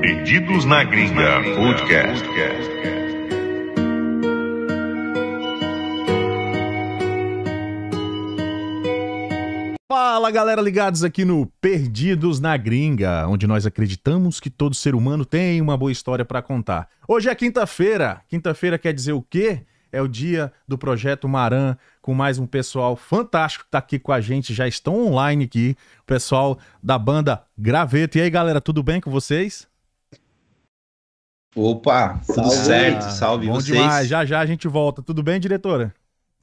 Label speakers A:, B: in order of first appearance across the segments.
A: Perdidos na Gringa Podcast.
B: Fala galera ligados aqui no Perdidos na Gringa, onde nós acreditamos que todo ser humano tem uma boa história para contar. Hoje é quinta-feira. Quinta-feira quer dizer o quê? É o dia do projeto Maran, com mais um pessoal fantástico que tá aqui com a gente, já estão online aqui, o pessoal da banda Graveto. E aí, galera, tudo bem com vocês?
C: Opa, tudo
B: Salve.
C: certo, salve
B: Bom
C: vocês.
B: demais, já já a gente volta. Tudo bem, diretora?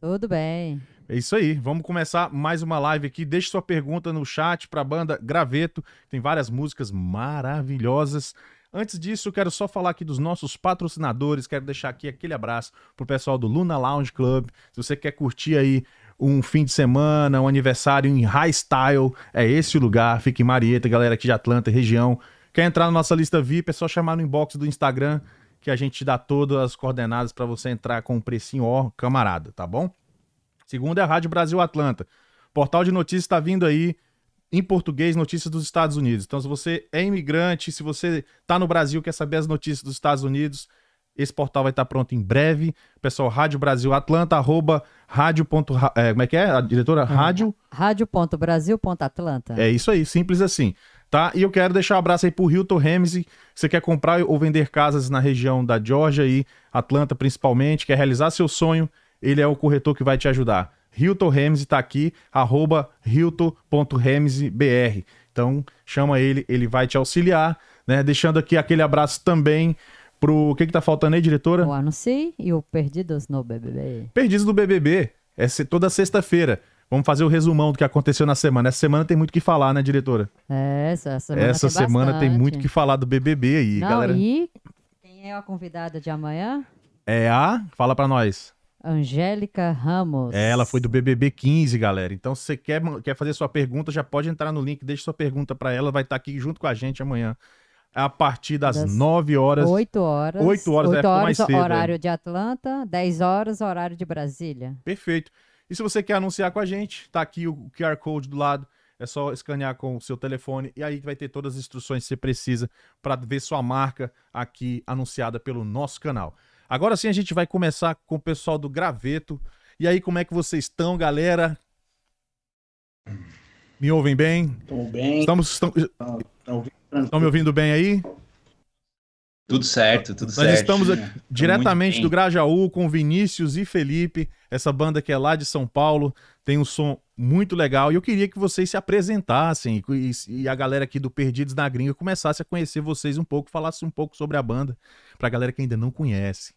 D: Tudo bem.
B: É isso aí, vamos começar mais uma live aqui. Deixe sua pergunta no chat para a banda Graveto, tem várias músicas maravilhosas. Antes disso, eu quero só falar aqui dos nossos patrocinadores, quero deixar aqui aquele abraço pro pessoal do Luna Lounge Club. Se você quer curtir aí um fim de semana, um aniversário em high style, é esse o lugar. Fica em Marieta, galera aqui de Atlanta, região. Quer entrar na nossa lista VIP, é só chamar no inbox do Instagram que a gente dá todas as coordenadas para você entrar com um precinho ó, camarada, tá bom? Segundo é a Rádio Brasil Atlanta. Portal de notícias está vindo aí em português, notícias dos Estados Unidos. Então, se você é imigrante, se você está no Brasil quer saber as notícias dos Estados Unidos, esse portal vai estar pronto em breve. Pessoal, Rádio Brasil Atlanta, arroba rádio. é, como é que é, a diretora? Rádio.
D: Rádio.brasil.atlanta.
B: É isso aí, simples assim. Tá? E eu quero deixar um abraço aí pro Hilton Ramsey. Você quer comprar ou vender casas na região da Georgia e Atlanta principalmente, quer realizar seu sonho, ele é o corretor que vai te ajudar. Hilton Ramsey tá aqui, arroba hilton.ramseybr. Então, chama ele, ele vai te auxiliar, né? Deixando aqui aquele abraço também pro... O que que tá faltando aí, diretora?
D: O Anuncie e o Perdidos no BBB.
B: Perdidos do BBB. É toda sexta-feira. Vamos fazer o resumão do que aconteceu na semana. Essa semana tem muito o que falar, né, diretora?
D: É, essa semana
B: Essa
D: tem
B: semana tem muito o que falar do BBB aí,
D: Não,
B: galera.
D: e quem é a convidada de amanhã?
B: É a. Fala pra nós.
D: Angélica Ramos.
B: É, ela foi do BBB 15, galera. Então, se você quer, quer fazer sua pergunta, já pode entrar no link, deixa sua pergunta pra ela, vai estar aqui junto com a gente amanhã. A partir das,
D: Das
B: 9 horas.
D: 8 horas.
B: Oito horas, é,
D: 8
B: ficou
D: horas,
B: mais cedo,
D: horário de Atlanta, 10 horas, horário de Brasília.
B: Perfeito. E se você quer anunciar com a gente, tá aqui o QR Code do lado. É só escanear com o seu telefone e aí vai ter todas as instruções que você precisa para ver sua marca aqui anunciada pelo nosso canal. Agora sim a gente vai começar com o pessoal do Graveto. E aí, como é que vocês estão, galera? Me ouvem bem?
E: Estão bem?
B: Estamos, estão, me ouvindo bem aí?
C: Tudo certo, tudo
B: Nós
C: certo.
B: estamos aqui diretamente do Grajaú com Vinícius e Felipe, essa banda que é lá de São Paulo, tem um som muito legal e eu queria que vocês se apresentassem e, e a galera aqui do Perdidos na Gringa começasse a conhecer vocês um pouco, falasse um pouco sobre a banda, pra galera que ainda não conhece.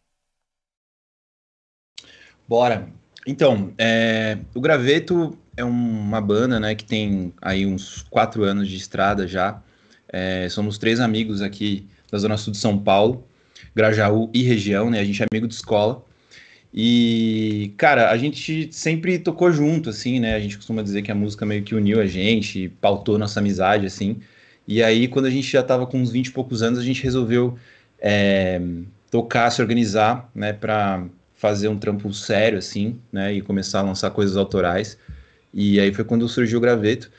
C: Bora. Então, é, o Graveto é uma banda, né, que tem aí uns quatro anos de estrada já. É, somos três amigos aqui da Zona Sul de São Paulo, Grajaú e região, né? A gente é amigo de escola. E, cara, a gente sempre tocou junto, assim, né? A gente costuma dizer que a música meio que uniu a gente, pautou nossa amizade, assim. E aí, quando a gente já tava com uns 20 e poucos anos, a gente resolveu é, tocar, se organizar, né, pra fazer um trampo sério, assim, né? E começar a lançar coisas autorais. E aí foi quando surgiu o Graveto.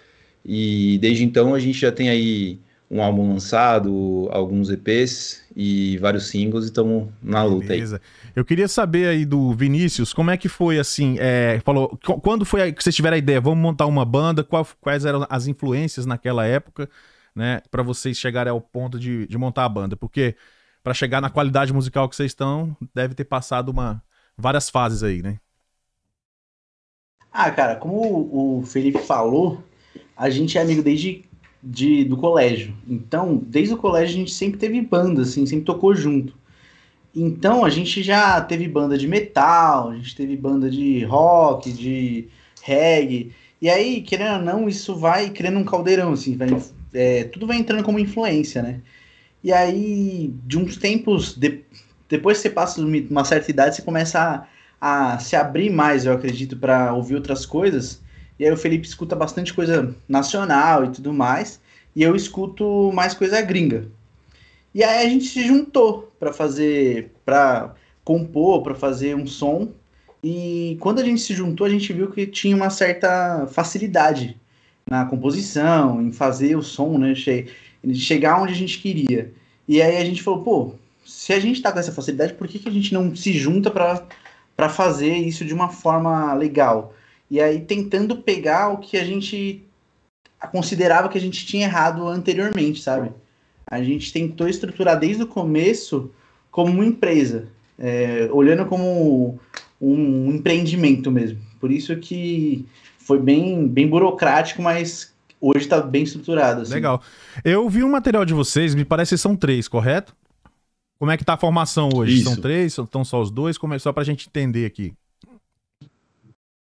C: E desde então a gente já tem aí um álbum lançado, alguns EPs e vários singles e estamos na luta aí.
B: Beleza. Eu queria saber aí do Vinícius, como é que foi assim, é, falou, qu- quando foi aí que vocês tiveram a ideia, vamos montar uma banda, qual- quais eram as influências naquela época, né, para vocês chegarem ao ponto de, de montar a banda? Porque para chegar na qualidade musical que vocês estão, deve ter passado uma várias fases aí, né?
E: Ah, cara, como o o Felipe falou, a gente é amigo desde de, do colégio. Então, desde o colégio a gente sempre teve banda, assim, sempre tocou junto. Então, a gente já teve banda de metal, a gente teve banda de rock, de reggae. E aí, querendo ou não, isso vai criando um caldeirão, assim, vai, é, tudo vai entrando como influência, né? E aí, de uns tempos, de- depois que você passa uma certa idade, você começa a, a se abrir mais, eu acredito, para ouvir outras coisas. E aí o Felipe escuta bastante coisa nacional e tudo mais, e eu escuto mais coisa gringa. E aí a gente se juntou para fazer, para compor, para fazer um som. E quando a gente se juntou, a gente viu que tinha uma certa facilidade na composição, em fazer o som, né? che- chegar onde a gente queria. E aí a gente falou, pô, se a gente tá com essa facilidade, por que, que a gente não se junta para fazer isso de uma forma legal? E aí tentando pegar o que a gente considerava que a gente tinha errado anteriormente, sabe? A gente tentou estruturar desde o começo como uma empresa, é, olhando como um empreendimento mesmo. Por isso que foi bem, bem burocrático, mas hoje está bem estruturado. Assim.
B: Legal. Eu vi um material de vocês, me parece que são três, correto? Como é que tá a formação hoje? Isso. São três? Estão só os dois? Como é, só para a gente entender aqui.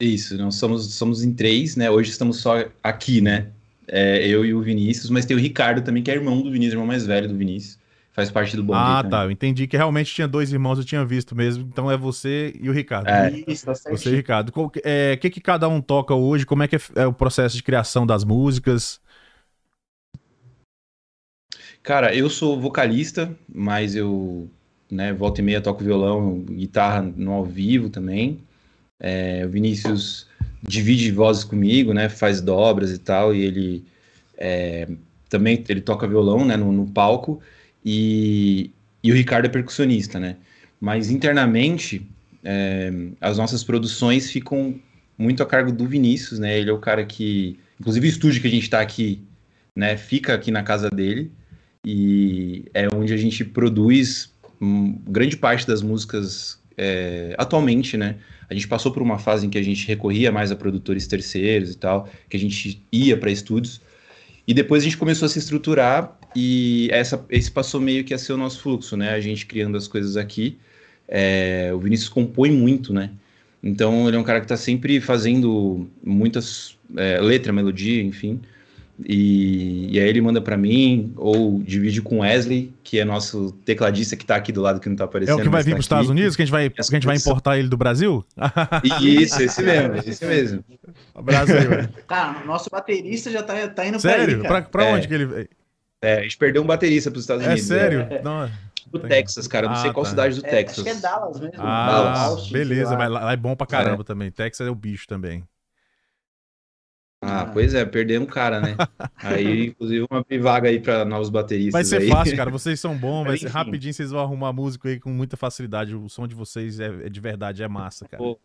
C: Isso, nós somos, somos em três, né? Hoje estamos só aqui, né? É, eu e o Vinícius, mas tem o Ricardo também, que é irmão do Vinícius, irmão mais velho do Vinícius. Faz parte do
B: bonde. Ah, tá. Eu entendi que realmente tinha dois irmãos, eu tinha visto mesmo. Então é você e o Ricardo. É. Isso, tá você e o Ricardo. O é, que, que cada um toca hoje? Como é que é, é o processo de criação das músicas?
C: Cara, eu sou vocalista, mas eu, né, volta e meia toco violão, guitarra no ao vivo também. É, o Vinícius divide vozes comigo, né, faz dobras e tal, e ele é, também ele toca violão, né, no, no palco, e, e, o Ricardo é percussionista, né. Mas internamente, é, as nossas produções ficam muito a cargo do Vinícius, né, ele é o cara que, inclusive o estúdio que a gente está aqui, né, fica aqui na casa dele, e é onde a gente produz grande parte das músicas é, atualmente, né? A gente passou por uma fase em que a gente recorria mais a produtores terceiros e tal, que a gente ia para estúdios. E depois a gente começou a se estruturar e essa, esse passou meio que a ser o nosso fluxo, né? A gente criando as coisas aqui. É, o Vinícius compõe muito, né? Então ele é um cara que está sempre fazendo muitas é, letra, melodia, enfim. E, e aí ele manda para mim, ou divide com Wesley, que é nosso tecladista que tá aqui do lado que não tá aparecendo.
B: É o que vai vir tá para os Estados Unidos, que a gente vai, que a gente vai importar ele do Brasil?
C: Isso, esse mesmo, esse mesmo.
E: Brasil, velho. Tá, nosso baterista já tá, tá indo
B: sério? pra Sério? Pra, é. onde que ele...
C: É, a gente perdeu um baterista pros Estados
B: é
C: Unidos.
B: É sério? É. Não,
C: do Texas, cara. Não ah, sei qual tá. cidade do é, Texas. Acho que é
E: Dallas mesmo.
B: Ah,
E: Dallas.
B: beleza, mas lá é bom pra caramba é. também. Texas é o bicho também.
C: Ah, pois é, perdemos um cara, né? aí, inclusive, uma vaga aí para novos bateristas.
B: Vai ser
C: aí.
B: fácil, cara. Vocês são bons, vai ser rapidinho, vocês vão arrumar músico aí com muita facilidade. O som de vocês é, é de verdade, é massa, cara. Pô.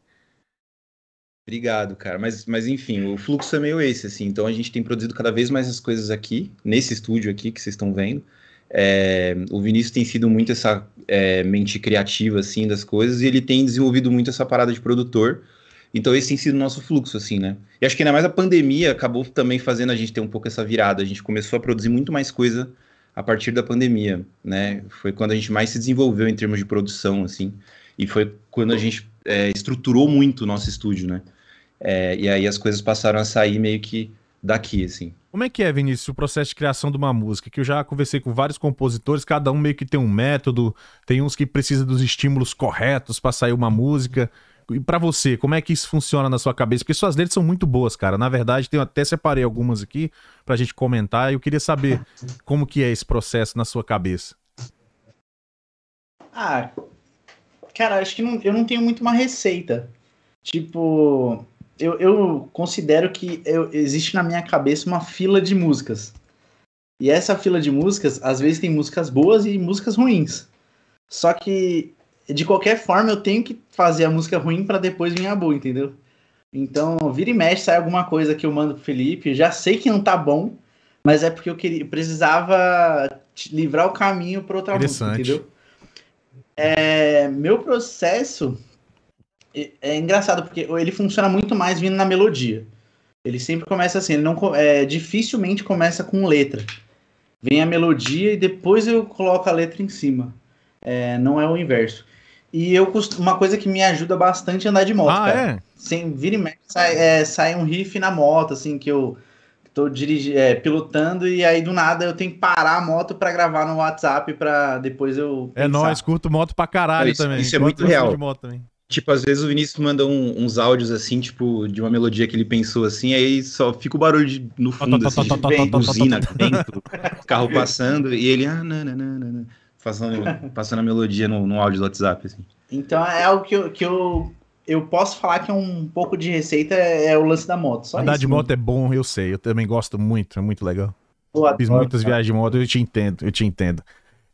C: Obrigado, cara. Mas, mas enfim, o fluxo é meio esse, assim. Então a gente tem produzido cada vez mais as coisas aqui, nesse estúdio aqui que vocês estão vendo. É, o Vinícius tem sido muito essa é, mente criativa, assim, das coisas, e ele tem desenvolvido muito essa parada de produtor então esse tem sido o nosso fluxo, assim, né? E acho que ainda mais a pandemia acabou também fazendo a gente ter um pouco essa virada. A gente começou a produzir muito mais coisa a partir da pandemia, né? Foi quando a gente mais se desenvolveu em termos de produção, assim. E foi quando a gente é, estruturou muito o nosso estúdio, né? É, e aí as coisas passaram a sair meio que daqui, assim.
B: Como é que é, Vinícius, o processo de criação de uma música? Que eu já conversei com vários compositores, cada um meio que tem um método, tem uns que precisam dos estímulos corretos para sair uma música. E para você, como é que isso funciona na sua cabeça? Porque suas letras são muito boas, cara. Na verdade, eu até separei algumas aqui pra gente comentar e eu queria saber como que é esse processo na sua cabeça.
E: Ah, cara, acho que não, eu não tenho muito uma receita. Tipo, eu, eu considero que eu, existe na minha cabeça uma fila de músicas. E essa fila de músicas, às vezes tem músicas boas e músicas ruins. Só que de qualquer forma, eu tenho que fazer a música ruim para depois vir a boa, entendeu? Então, vira e mexe, sai alguma coisa que eu mando pro Felipe, já sei que não tá bom, mas é porque eu queria, precisava livrar o caminho para outra música, entendeu? É, meu processo é, engraçado porque ele funciona muito mais vindo na melodia. Ele sempre começa assim, ele não é, dificilmente começa com letra. Vem a melodia e depois eu coloco a letra em cima. É, não é o inverso. E eu uma coisa que me ajuda bastante é andar de moto, ah, cara. É? Sem vir e mexe, sai, é, sai um riff na moto, assim, que eu tô dirigindo, é, pilotando e aí do nada eu tenho que parar a moto para gravar no WhatsApp para depois eu
B: É nós, curto moto pra caralho
C: isso,
B: também.
C: Isso é muito real. Tipo, às vezes o Vinícius manda um, uns áudios assim, tipo, de uma melodia que ele pensou assim, aí só fica o barulho de, no fundo, assim, de buzina dentro, carro passando, e ele, ah, não, não, não, não passando, passando a melodia no, no áudio do WhatsApp. Assim.
E: Então é algo que eu, que eu, eu posso falar que é um pouco de receita, é, é o lance da moto. Só
B: Andar
E: isso,
B: de moto é bom, eu sei. Eu também gosto muito, é muito legal. Fiz muitas cara. viagens de moto, eu te entendo, eu te entendo.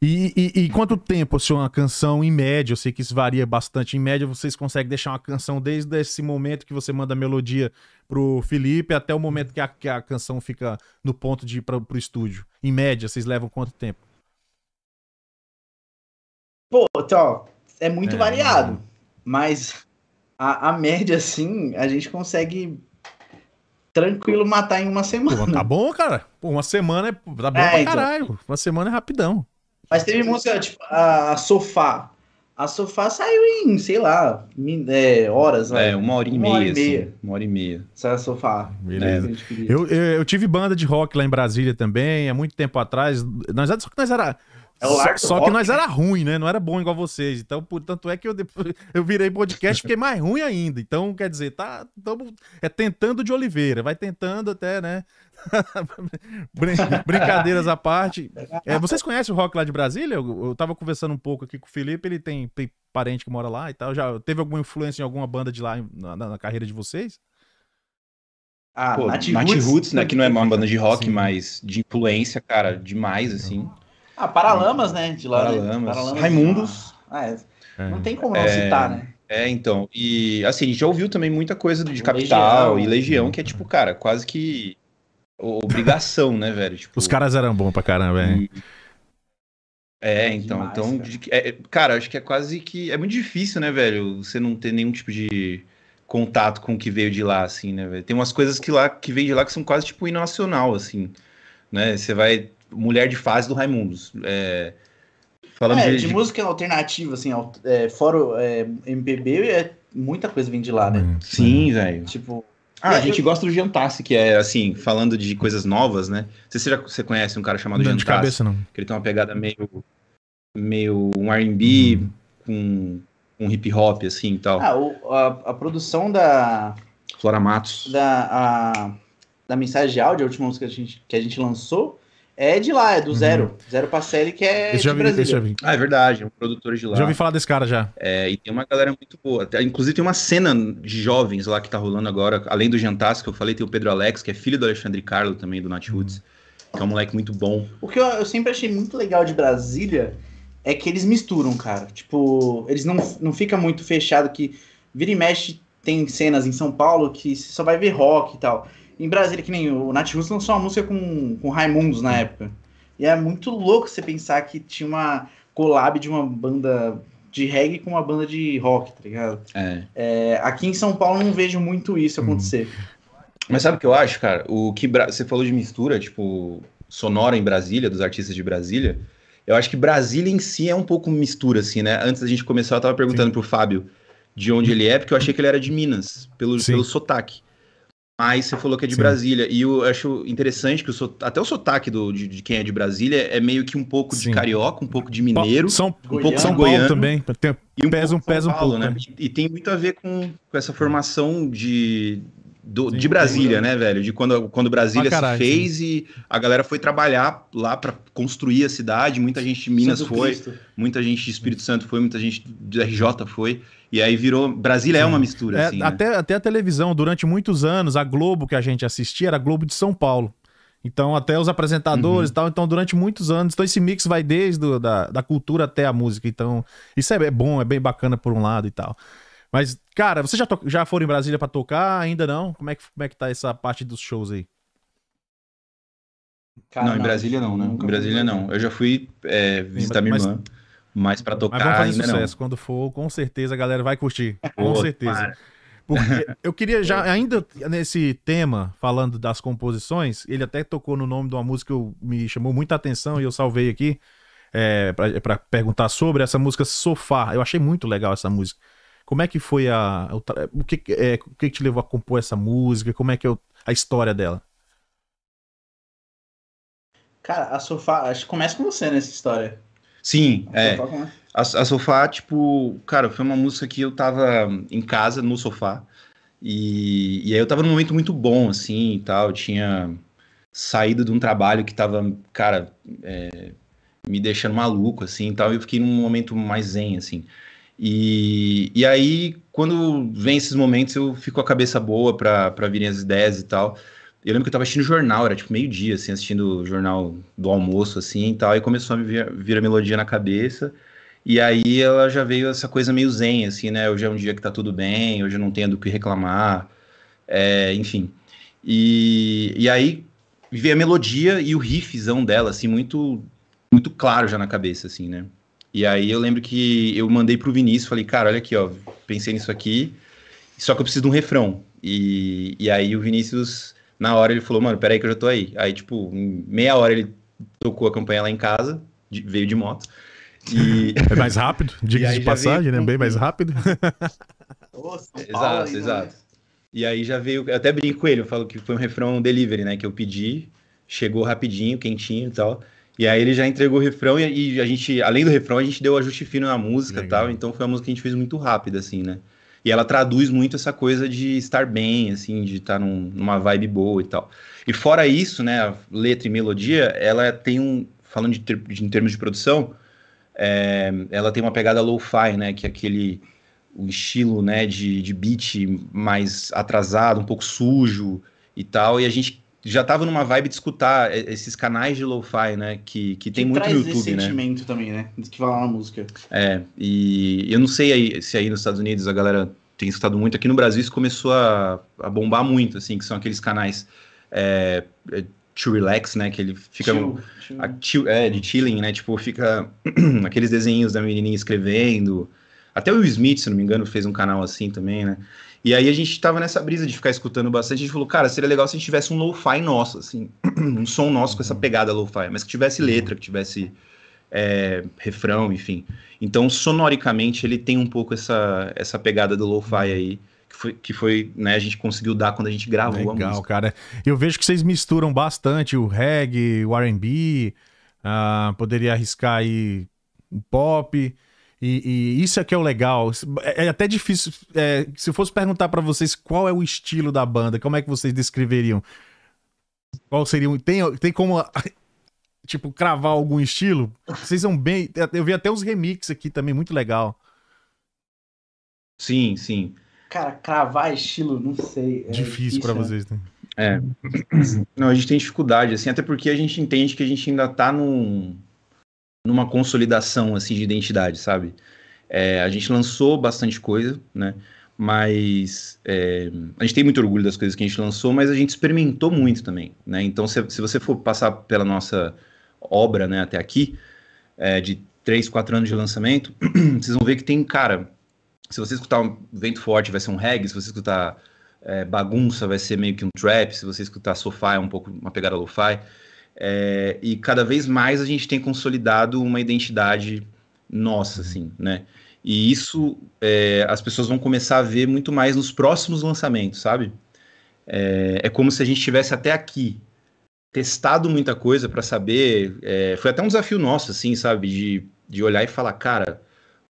B: E, e, e quanto tempo, assim, uma canção em média? Eu sei que isso varia bastante. Em média, vocês conseguem deixar uma canção desde esse momento que você manda a melodia pro Felipe até o momento que a, que a canção fica no ponto de ir pra, pro estúdio. Em média, vocês levam quanto tempo?
E: Pô, então, é muito
B: É.
E: variado. Mas a, a média, assim, a gente consegue tranquilo matar em uma
B: Pô,
E: semana.
B: tá bom, cara. Pô, uma semana é, tá bom
E: É,
B: pra
E: então.
B: caralho. Uma semana é rapidão.
E: Mas teve música, tipo, a, a Sofá. A Sofá saiu em, sei lá, min- é, horas.
C: É, uma hora e
E: Uma
C: meia,
E: hora e
C: assim.
E: meia.
C: Uma hora e meia.
E: Saiu a Sofá.
B: Beleza.
E: É.
B: Eu, eu, eu tive banda de rock lá em Brasília também, há muito tempo atrás. Nós, só que nós era.
E: É
B: só, só que nós
E: né?
B: era ruim, né? Não era bom igual vocês. Então, por, tanto é que eu, depois, eu virei podcast e fiquei mais ruim ainda. Então, quer dizer, tá. Tamo, é tentando de Oliveira. Vai tentando até, né? Brin- Brincadeiras à parte. É, vocês conhecem o rock lá de Brasília? Eu, eu tava conversando um pouco aqui com o Felipe, ele tem, tem parente que mora lá e tal. Já teve alguma influência em alguma banda de lá na, na- na carreira de vocês?
E: Ah,
C: Pô,
E: Nath
C: Nat
E: Roots,
C: Roots, né? Que não é uma banda de rock,
B: Sim.
C: mas de influência, cara, demais, assim.
E: Ah, Paralamas, né? De lá, né?
C: Paralamas. Raimundos.
E: Ah, é.
B: É.
E: Não tem como não
C: É.
E: citar, né?
C: É, então. E assim, a gente já ouviu também muita coisa de
E: Legião.
C: Capital e Legião, que é tipo, cara, quase que obrigação, né, velho? Tipo,
B: Os caras eram bons pra caramba, é.
C: e- É,
E: É
C: então,
E: demais,
C: então,
E: cara.
C: de- é, cara, acho que é quase que é muito difícil, né, velho? Você não ter nenhum tipo de contato com o que veio de lá, assim, né, velho? Tem umas coisas que lá que veio de lá que são quase tipo hino nacional, assim, né? Você vai mulher de fase do Raimundos, é, falando
E: É,
C: de,
E: de
C: de-
E: música alternativa, assim, é, fora o, é, MPB, é, muita coisa vem de lá, né?
C: sim, velho.
E: Tipo,
C: Ah, a
E: Eu-
C: gente gosta do Jantasse, que é assim, falando de coisas novas, né? Você, você já você conhece um cara chamado
B: Não de
C: Jantasse?
B: cabeça, não.
C: Que ele tem uma pegada meio meio um R&B com um hip hop assim e tal.
E: ah, o- a, a produção da,
C: Flora Matos.
E: da, a- da mensagem de áudio, a última música que a gente, que a gente lançou, é de lá, é do Zero. Zero Pacelli, que é
B: Esse
E: de
B: vi,
E: Brasília.
B: já vi.
C: Ah, é verdade, é um produtor de lá.
B: Já ouvi falar desse cara já.
C: É, e tem uma galera muito boa. Até- Inclusive tem uma cena de jovens lá que tá rolando agora, além do Jantasse que eu falei, tem o Pedro Alex, que é filho do Alexandre Carlo também, do Nat Roots, que é um moleque muito bom.
E: O que eu, eu sempre achei muito legal de Brasília é que eles misturam, cara. Tipo, eles não, não fica muito fechado que vira e mexe tem cenas em São Paulo que você só vai ver rock e tal. Em Brasília, que nem o Nat Roots lançou uma música com, com Raimundos na época. E é muito louco você pensar que tinha uma collab de uma banda de reggae com uma banda de rock, tá ligado?
C: É.
E: É, aqui em São Paulo eu não vejo muito isso acontecer.
C: Mas sabe o que eu acho, cara? O que Bra- você falou de mistura, tipo, sonora em Brasília, dos artistas de Brasília. Eu acho que Brasília em si é um pouco mistura, assim, né? Antes da gente começar, eu tava perguntando pro Fábio de onde ele é, porque eu achei que ele era de Minas, pelo,
B: Sim.
C: pelo sotaque. Mas você falou que é de
B: Sim.
C: Brasília. E eu acho interessante que o so- até o sotaque do, de, de quem é de Brasília é meio que um pouco
B: Sim.
C: de carioca, um pouco de mineiro.
B: São,
C: um pouco
E: Goiano.
B: São Paulo
C: goiano.
B: também. Tem-
C: E um
B: Pesa
C: pouco
B: um-
C: de São
B: pesa um
C: Paulo,
B: pouco,
C: né?
B: né?
C: E, e tem muito a ver com, com essa formação de, do-
B: Sim.
C: de Brasília, né, velho? De quando, quando Brasília se fez e a galera foi trabalhar lá pra construir a cidade. Muita gente de Minas
E: Santo
C: foi,
E: Cristo.
C: muita gente de Espírito Santo foi, muita gente do RJ foi. E aí virou. Brasília é uma mistura,
B: É,
C: assim. né?
B: até, até a televisão, durante muitos anos, a Globo que a gente assistia era a Globo de São Paulo. Então, até os
C: Uhum.
B: apresentadores e tal. Então, durante muitos anos. Então, esse mix vai desde o, da, da cultura até a música. Então, isso é, é bom, é bem bacana por um lado e tal. Mas, cara, você já, to- já foram em Brasília pra tocar? Ainda não? Como é, que, como é que tá essa parte dos shows aí?
E: Cara,
C: não, em Brasília não, né? Em Brasília não. Eu já fui é, visitar minha
B: mas-
C: irmã, mas pra tocar
B: Mas vamos fazer
C: ainda
B: sucesso. Quando for, com certeza a galera vai curtir. Com
C: não. Pô,
B: certeza.
C: para.
B: Porque eu queria já, ainda nesse tema, falando das composições, ele até tocou no nome de uma música que me chamou muita atenção e eu salvei aqui é, pra para perguntar sobre essa música Sofá. Eu achei muito legal essa música. Como é que foi a. O, o que, é, o que te levou a compor essa música? Como é que é a história dela?
E: Cara, a sofá, acho que começa com você nessa história.
C: Sim,
E: A
C: é.
E: Sofá começa-
C: A, a Sofá, tipo, cara, foi uma música que eu tava em casa, no sofá, e, e aí eu tava num momento muito bom, assim, e tal, eu tinha saído de um trabalho que tava, cara, é, me deixando maluco, assim, e tal, e eu fiquei num momento mais zen, assim. E, e aí, quando vem esses momentos, eu fico com a cabeça boa pra, pra virem as ideias e tal, Eu lembro que eu tava assistindo jornal, era tipo meio-dia, assim, assistindo o jornal do almoço, assim e tal, e começou a me vir, vir a melodia na cabeça. E aí ela já veio essa coisa meio zen, assim, né? Hoje é um dia que tá tudo bem, hoje eu não tenho do que reclamar, é, enfim. E, e aí veio a melodia e o riffzão dela, assim, muito, muito claro já na cabeça, assim, né? E aí eu lembro que eu mandei pro Vinícius, falei, cara, olha aqui, ó, pensei nisso aqui, só que eu preciso de um refrão. E, e aí o Vinícius, na hora, ele falou, mano, peraí que eu já tô aí. Aí, tipo, em meia hora ele tocou a campanha lá em casa, de, veio de moto.
B: E... É mais rápido, diga de passagem, veio... né? Bem mais rápido.
C: Nossa, exato, exato. Né? E aí já veio, eu até brinco com ele, eu falo que foi um refrão delivery, né? Que eu pedi, chegou rapidinho, quentinho e tal. E aí ele já entregou o refrão e, a gente, além do refrão, a gente deu ajuste fino na música e tal. Então foi uma música que a gente fez muito rápida, assim, né? E ela traduz muito essa coisa de estar bem, assim, de estar num, numa vibe boa e tal. E fora isso, né, a letra e melodia, ela tem um, falando de, ter, de em termos de produção, é, ela tem uma pegada lo-fi, né, que é aquele o estilo, né, de, de beat mais atrasado, um pouco sujo e tal, e a gente já tava numa vibe de escutar esses canais de lo-fi, né? Que, que tem que muito no YouTube, esse
E: né? sentimento também, né? Que vai lá na música.
C: É, e eu não sei aí, se aí nos Estados Unidos a galera tem escutado muito. Aqui no Brasil isso começou a, a bombar muito, assim, que são aqueles canais é, é to relax, né? Que ele fica... Chill, chill. A, chill, é, de chilling, né? Tipo, fica aqueles desenhos da menininha escrevendo. Até o Will Smith, se não me engano, fez um canal assim também, né? E aí a gente tava nessa brisa de ficar escutando bastante. A gente falou, cara, seria legal se a gente tivesse um lo-fi nosso, assim, um som nosso com essa uhum. pegada lo-fi, mas que tivesse letra, que tivesse é, refrão, enfim. Então, sonoricamente, ele tem um pouco essa, essa pegada do lo-fi uhum. aí. Que foi, que foi, né, a gente conseguiu dar quando a gente gravou
B: Legal,
C: a música.
B: Legal, cara. Eu vejo que vocês misturam bastante o reggae, o R&B, uh, poderia arriscar aí o pop. E, e, isso é que é o legal. É, é até difícil. É, se eu fosse perguntar para vocês qual é o estilo da banda, como é que vocês descreveriam? Qual seria? Tem, tem como, tipo, cravar algum estilo? Vocês são bem. Eu vi até uns remixes aqui também, muito legal.
C: Sim, sim.
E: Cara, cravar estilo, não sei.
B: É difícil para vocês, né?
C: É. Não, a gente tem dificuldade, assim, até porque a gente entende que a gente ainda tá num numa consolidação assim de identidade, sabe? É, a gente lançou bastante coisa, né? Mas é, a gente tem muito orgulho das coisas que a gente lançou, mas a gente experimentou muito também, né? Então, se, se você for passar pela nossa obra, né, até aqui, é, de três, quatro anos de lançamento, vocês vão ver que tem, cara, se você escutar um vento forte, vai ser um reggae, se você escutar é, bagunça, vai ser meio que um trap, se você escutar sofá, é um pouco uma pegada lo-fi. É, e cada vez mais a gente tem consolidado uma identidade nossa, assim, né? E isso é, as pessoas vão começar a ver muito mais nos próximos lançamentos, sabe? É, é como se a gente tivesse até aqui testado muita coisa para saber. É, foi até um desafio nosso, assim, sabe? De, de olhar e falar, cara,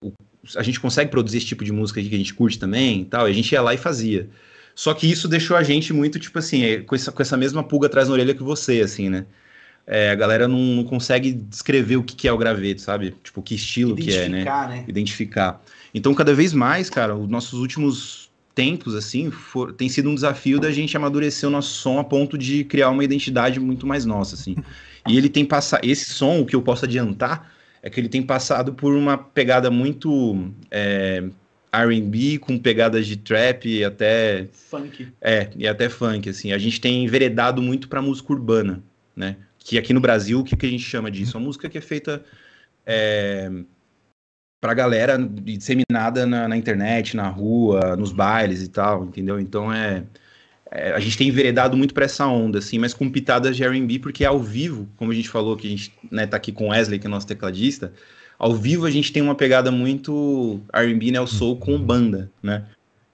C: o, a gente consegue produzir esse tipo de música que a gente curte também e tal. E a gente ia lá e fazia. Só que isso deixou a gente muito, tipo assim, é, com essa, com essa mesma pulga atrás na orelha que você, assim, né? É, a galera não, não, consegue descrever o que, que é o graveto, sabe? Tipo, que estilo que é, né? né? Identificar. Então, cada vez mais, cara, os nossos últimos tempos, assim, for, tem sido um desafio da gente amadurecer o nosso som a ponto de criar uma identidade muito mais nossa, assim. E ele tem passado... Esse som, o que eu posso adiantar, é que ele tem passado por uma pegada muito... É, R&B com pegadas de trap e até
E: funk.
C: É, e até funk assim. A gente tem enveredado muito para música urbana, né? Que aqui no Brasil, o que, que a gente chama disso? Uma música que é feita é, pra galera disseminada na, na, internet, na rua, nos bailes e tal, entendeu? Então é, é a gente tem enveredado muito para essa onda, assim, mas com pitadas de R&B, porque ao vivo, como a gente falou, que a gente né, tá aqui com Wesley, que é nosso tecladista, ao vivo a gente tem uma pegada muito R&B, né, o soul com banda, né?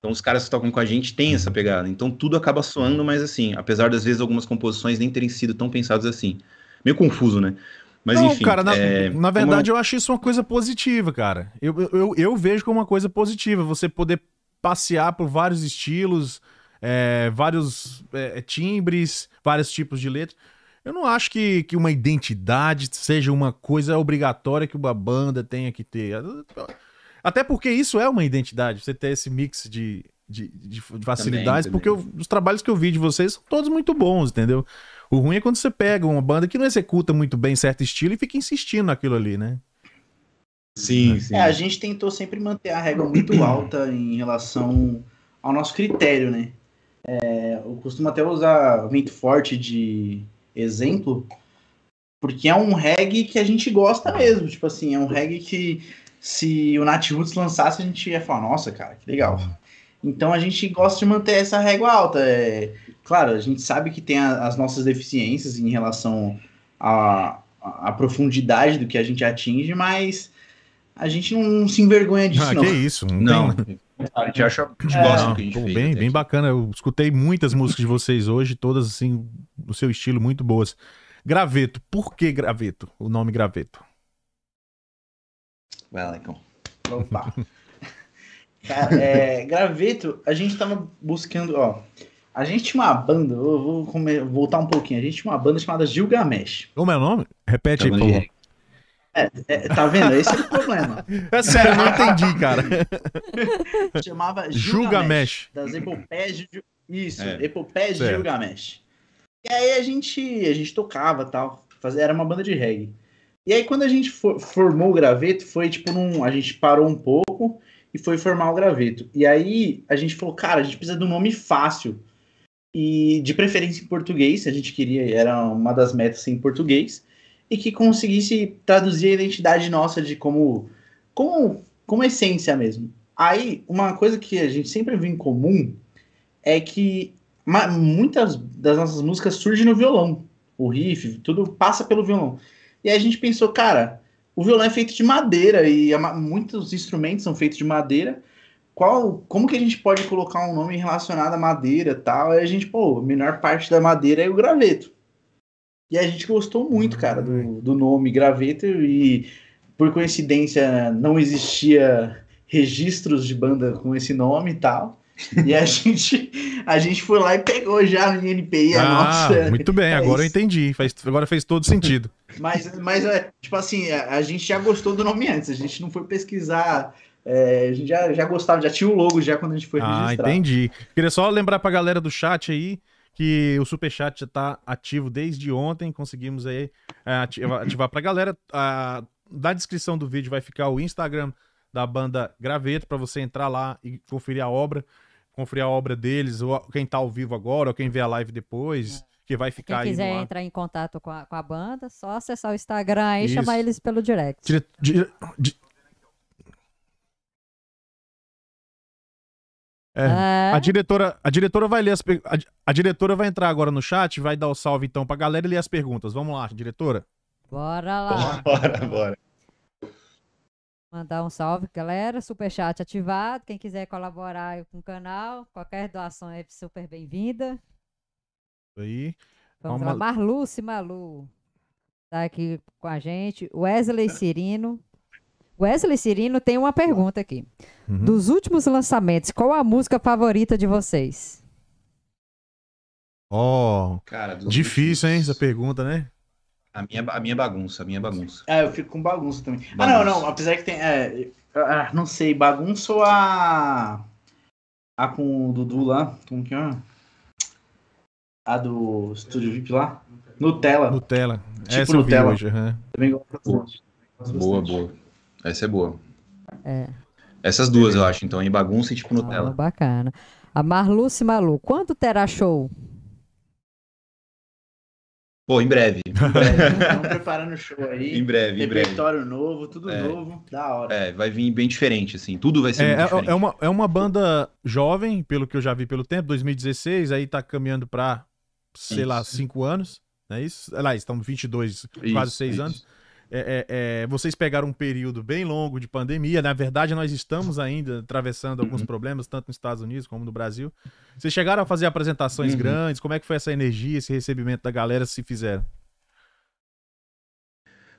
C: Então os caras que tocam com a gente têm essa pegada. Então tudo acaba soando, mas assim, apesar das vezes algumas composições nem terem sido tão pensadas assim. Meio confuso, né? Mas
B: Não,
C: enfim.
B: cara, na, é, na verdade uma... eu acho isso uma coisa positiva, cara. Eu, eu, eu vejo como uma coisa positiva você poder passear por vários estilos, é, vários é, timbres, vários tipos de letras. Eu não acho que, que uma identidade seja uma coisa obrigatória que uma banda tenha que ter. Até porque isso é uma identidade, você ter esse mix de de, de facilidades,
C: Também,
B: porque eu- os trabalhos que eu vi de vocês são todos muito bons, entendeu? O ruim é quando você pega uma banda que não executa muito bem certo estilo e fica insistindo naquilo ali, né?
C: Sim, sim.
E: É, a gente tentou sempre manter a régua muito alta em relação ao nosso critério, né? É, eu costumo até usar Vento Forte de exemplo, porque é um reggae que a gente gosta mesmo. Tipo assim, é um reggae que se o Nat Roots lançasse, a gente ia falar, nossa, cara, que legal. Então a gente gosta de manter essa régua alta. É, claro, a gente sabe que tem a- as nossas deficiências em relação à, profundidade do que a gente atinge, mas a gente não se envergonha disso,
B: Ah,
E: não.
B: que isso.
C: Não,
B: tem-
C: a gente acha, a gente
E: É,
C: gosta
B: Não,
C: do que a gente
B: pô, bem,
C: até
B: bem bacana. Eu escutei muitas músicas de vocês hoje, todas assim, do seu estilo, muito boas. Graveto, por que Graveto? O nome Graveto.
C: Vai lá, então.
E: Opa. Cara, é, graveto, a gente tava buscando, ó. A gente tinha uma banda, eu vou come- voltar um pouquinho. A gente tinha uma banda chamada Gilgamesh.
B: Como é o nome? Repete aí, por favor.
E: É, tá vendo? Esse é o problema.
B: É sério, eu não entendi, cara.
E: Chamava
B: Gilgamesh.
E: Das epopeias de. Isso,
C: É.
E: epopeias de. Gilgamesh. E aí a gente, a gente tocava tal. Fazia, era uma banda de reggae. E aí quando a gente for- formou o graveto, foi tipo num. A gente parou um pouco e foi formar o graveto. E aí a gente falou, cara, a gente precisa de um nome fácil. E de preferência em português, a gente queria, era uma das metas em português, e que conseguisse traduzir a identidade nossa de como, como, como essência mesmo. Aí, uma coisa que a gente sempre viu em comum é que muitas das nossas músicas surgem no violão. O riff, tudo passa pelo violão. E aí a gente pensou, cara, o violão é feito de madeira e a ma- muitos instrumentos são feitos de madeira. Qual, como que a gente pode colocar um nome relacionado à madeira e tal? Aí a gente, pô, a menor parte da madeira é o graveto. E a gente gostou muito, cara, do, do nome graveto e por coincidência não existia registros de banda com esse nome e tal. E a gente, a gente foi lá e pegou já no INPI a
B: Ah,
E: nossa.
B: muito bem,
E: é
B: agora eu
E: isso.
B: entendi. Faz- agora fez todo sentido.
E: Mas, mas é, tipo assim, a, a gente já gostou do nome antes, a gente não foi pesquisar. é, a gente já, já gostava, já tinha o logo já quando a gente foi
B: Ah,
E: registrar.
B: entendi. Queria só lembrar pra galera do chat aí que o Superchat já tá ativo desde ontem. Conseguimos aí é, ativar, ativar pra galera. Ah, na descrição do vídeo vai ficar o Instagram da banda Graveto pra você entrar lá e conferir a obra. Conferir a obra deles, ou quem tá ao vivo agora, ou quem vê a live depois, que vai
D: Quem
B: ficar aí
D: quiser
B: no ar.
D: entrar em contato com a, com a banda, só acessar o Instagram aí e
B: Isso.
D: chamar eles pelo direct.
B: Dire- dire- di- É,
D: É,
B: A diretora, a diretora vai ler as per- a, a diretora vai entrar agora no chat, vai dar o salve então pra galera e ler as perguntas. Vamos lá, diretora.
D: bora lá.
C: Bora, bora.
D: Mandar um salve, galera. Superchat ativado. Quem quiser colaborar com o canal, qualquer doação é super bem-vinda.
B: Isso Aí.
D: Vamos
B: Calma.
D: lá. Marluce Malu tá aqui com a gente. Wesley Cirino. Wesley Cirino tem uma pergunta aqui.
B: Uhum.
D: Dos últimos lançamentos, qual a música favorita de vocês?
B: Ó,
C: Cara,
B: difícil, hein,
C: últimos-
B: essa pergunta, né?
C: A minha, a minha bagunça, a minha bagunça.
E: Ah, eu fico com bagunça também. Ah,
C: Bagunça.
E: não, não. Apesar que tem. é, ah, não sei, bagunça ou a. A com o Dudu lá. Como que é? A do Estúdio VIP lá? Nutella.
B: Nutella.
E: Tipo
B: Essa
E: Nutella.
B: hoje.
E: Também gosto bastante.
C: Boa, boa. Essa é boa.
D: É.
C: Essas duas, eu acho, então, em bagunça e tipo
D: Ah,
C: Nutella.
D: bacana. A Marluce Malu, quando terá show?
C: Pô, em breve.
E: Estamos preparando o show aí.
C: Em breve, em breve.
E: Repertório novo, tudo
C: É.
E: novo. Da hora.
C: É, vai vir bem diferente, assim. Tudo vai ser
B: É,
C: muito
B: é,
C: diferente.
B: é uma, é uma banda jovem, pelo que eu já vi pelo tempo, 2016, aí tá caminhando pra, sei lá,
C: Isso.
B: 5 anos, não é isso? Lá, estão 22, quase
C: Isso,
B: 6
C: isso.
B: anos. É, é, é, vocês pegaram um período bem longo de pandemia. Na verdade, nós estamos ainda atravessando alguns
C: Uhum.
B: problemas, tanto nos Estados Unidos como no Brasil. Vocês chegaram a fazer apresentações
C: Uhum.
B: grandes? Como é que foi essa energia, esse recebimento da galera, se fizeram?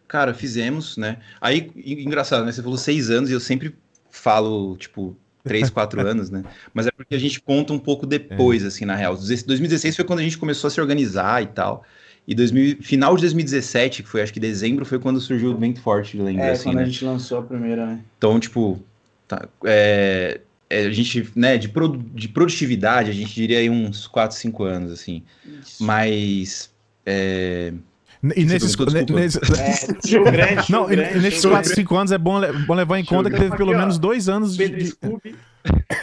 C: Cara, fizemos, né? Aí, en- engraçado, né? Você falou seis anos e eu sempre falo, tipo, três, quatro anos, né? Mas é porque a gente conta um pouco depois,
B: É.
C: assim, na real. 2016 foi quando a gente começou a se organizar e tal. E 2000, final de 2017, que foi acho que dezembro, foi quando surgiu o Vento Forte, lembra,
E: É,
C: assim,
E: quando
C: né?
E: a gente lançou a primeira, né?
C: Então, tipo, tá, é, é, a gente, né, de, produ de produtividade, a gente diria aí uns 4, 5 anos, assim.
E: Isso.
C: Mas. É...
B: E nesses,
C: perguntou,
B: nesse-
E: É, grande,
B: não, e-
E: grande,
B: nesses
E: show
B: 4,
E: grande.
B: 5 anos é bom, le- bom levar em
C: Show
B: conta que teve pelo menos dois anos de.
E: Pedro
B: de-.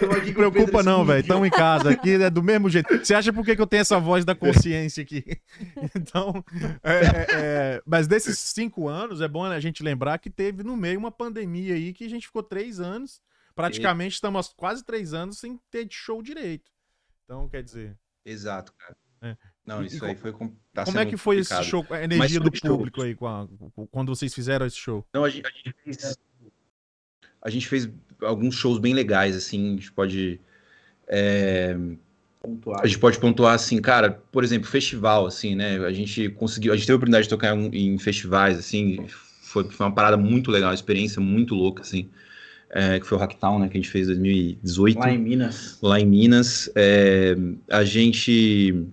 B: Não preocupa não, velho. Estamos em casa. Aqui é do mesmo jeito. Você acha por que que eu tenho essa voz da consciência aqui? Então, é, é, é, mas desses cinco anos, é bom a gente lembrar que teve no meio uma pandemia aí que a gente ficou três anos. Praticamente estamos há quase três anos sem ter show direito. Então, quer dizer,
C: Exato, cara.
B: É.
C: Não,
B: E-
C: isso
B: e
C: aí foi. com- tá
B: como é que foi esse
C: complicado.
B: show, a energia do público aí com a- quando vocês fizeram esse show?
C: Não, a gente, a gente fez. A gente fez alguns shows bem legais, assim. A gente pode. é,
E: Pontuar.
C: a gente pode pontuar assim, cara, por exemplo, festival, assim, né? A gente conseguiu, a gente teve a oportunidade de tocar em, em festivais, assim, foi, foi uma parada muito legal, uma experiência muito louca, assim, é, que foi o Hacktown, né, que a gente fez em 2018
E: Lá em Minas.
C: lá em Minas. É, a gente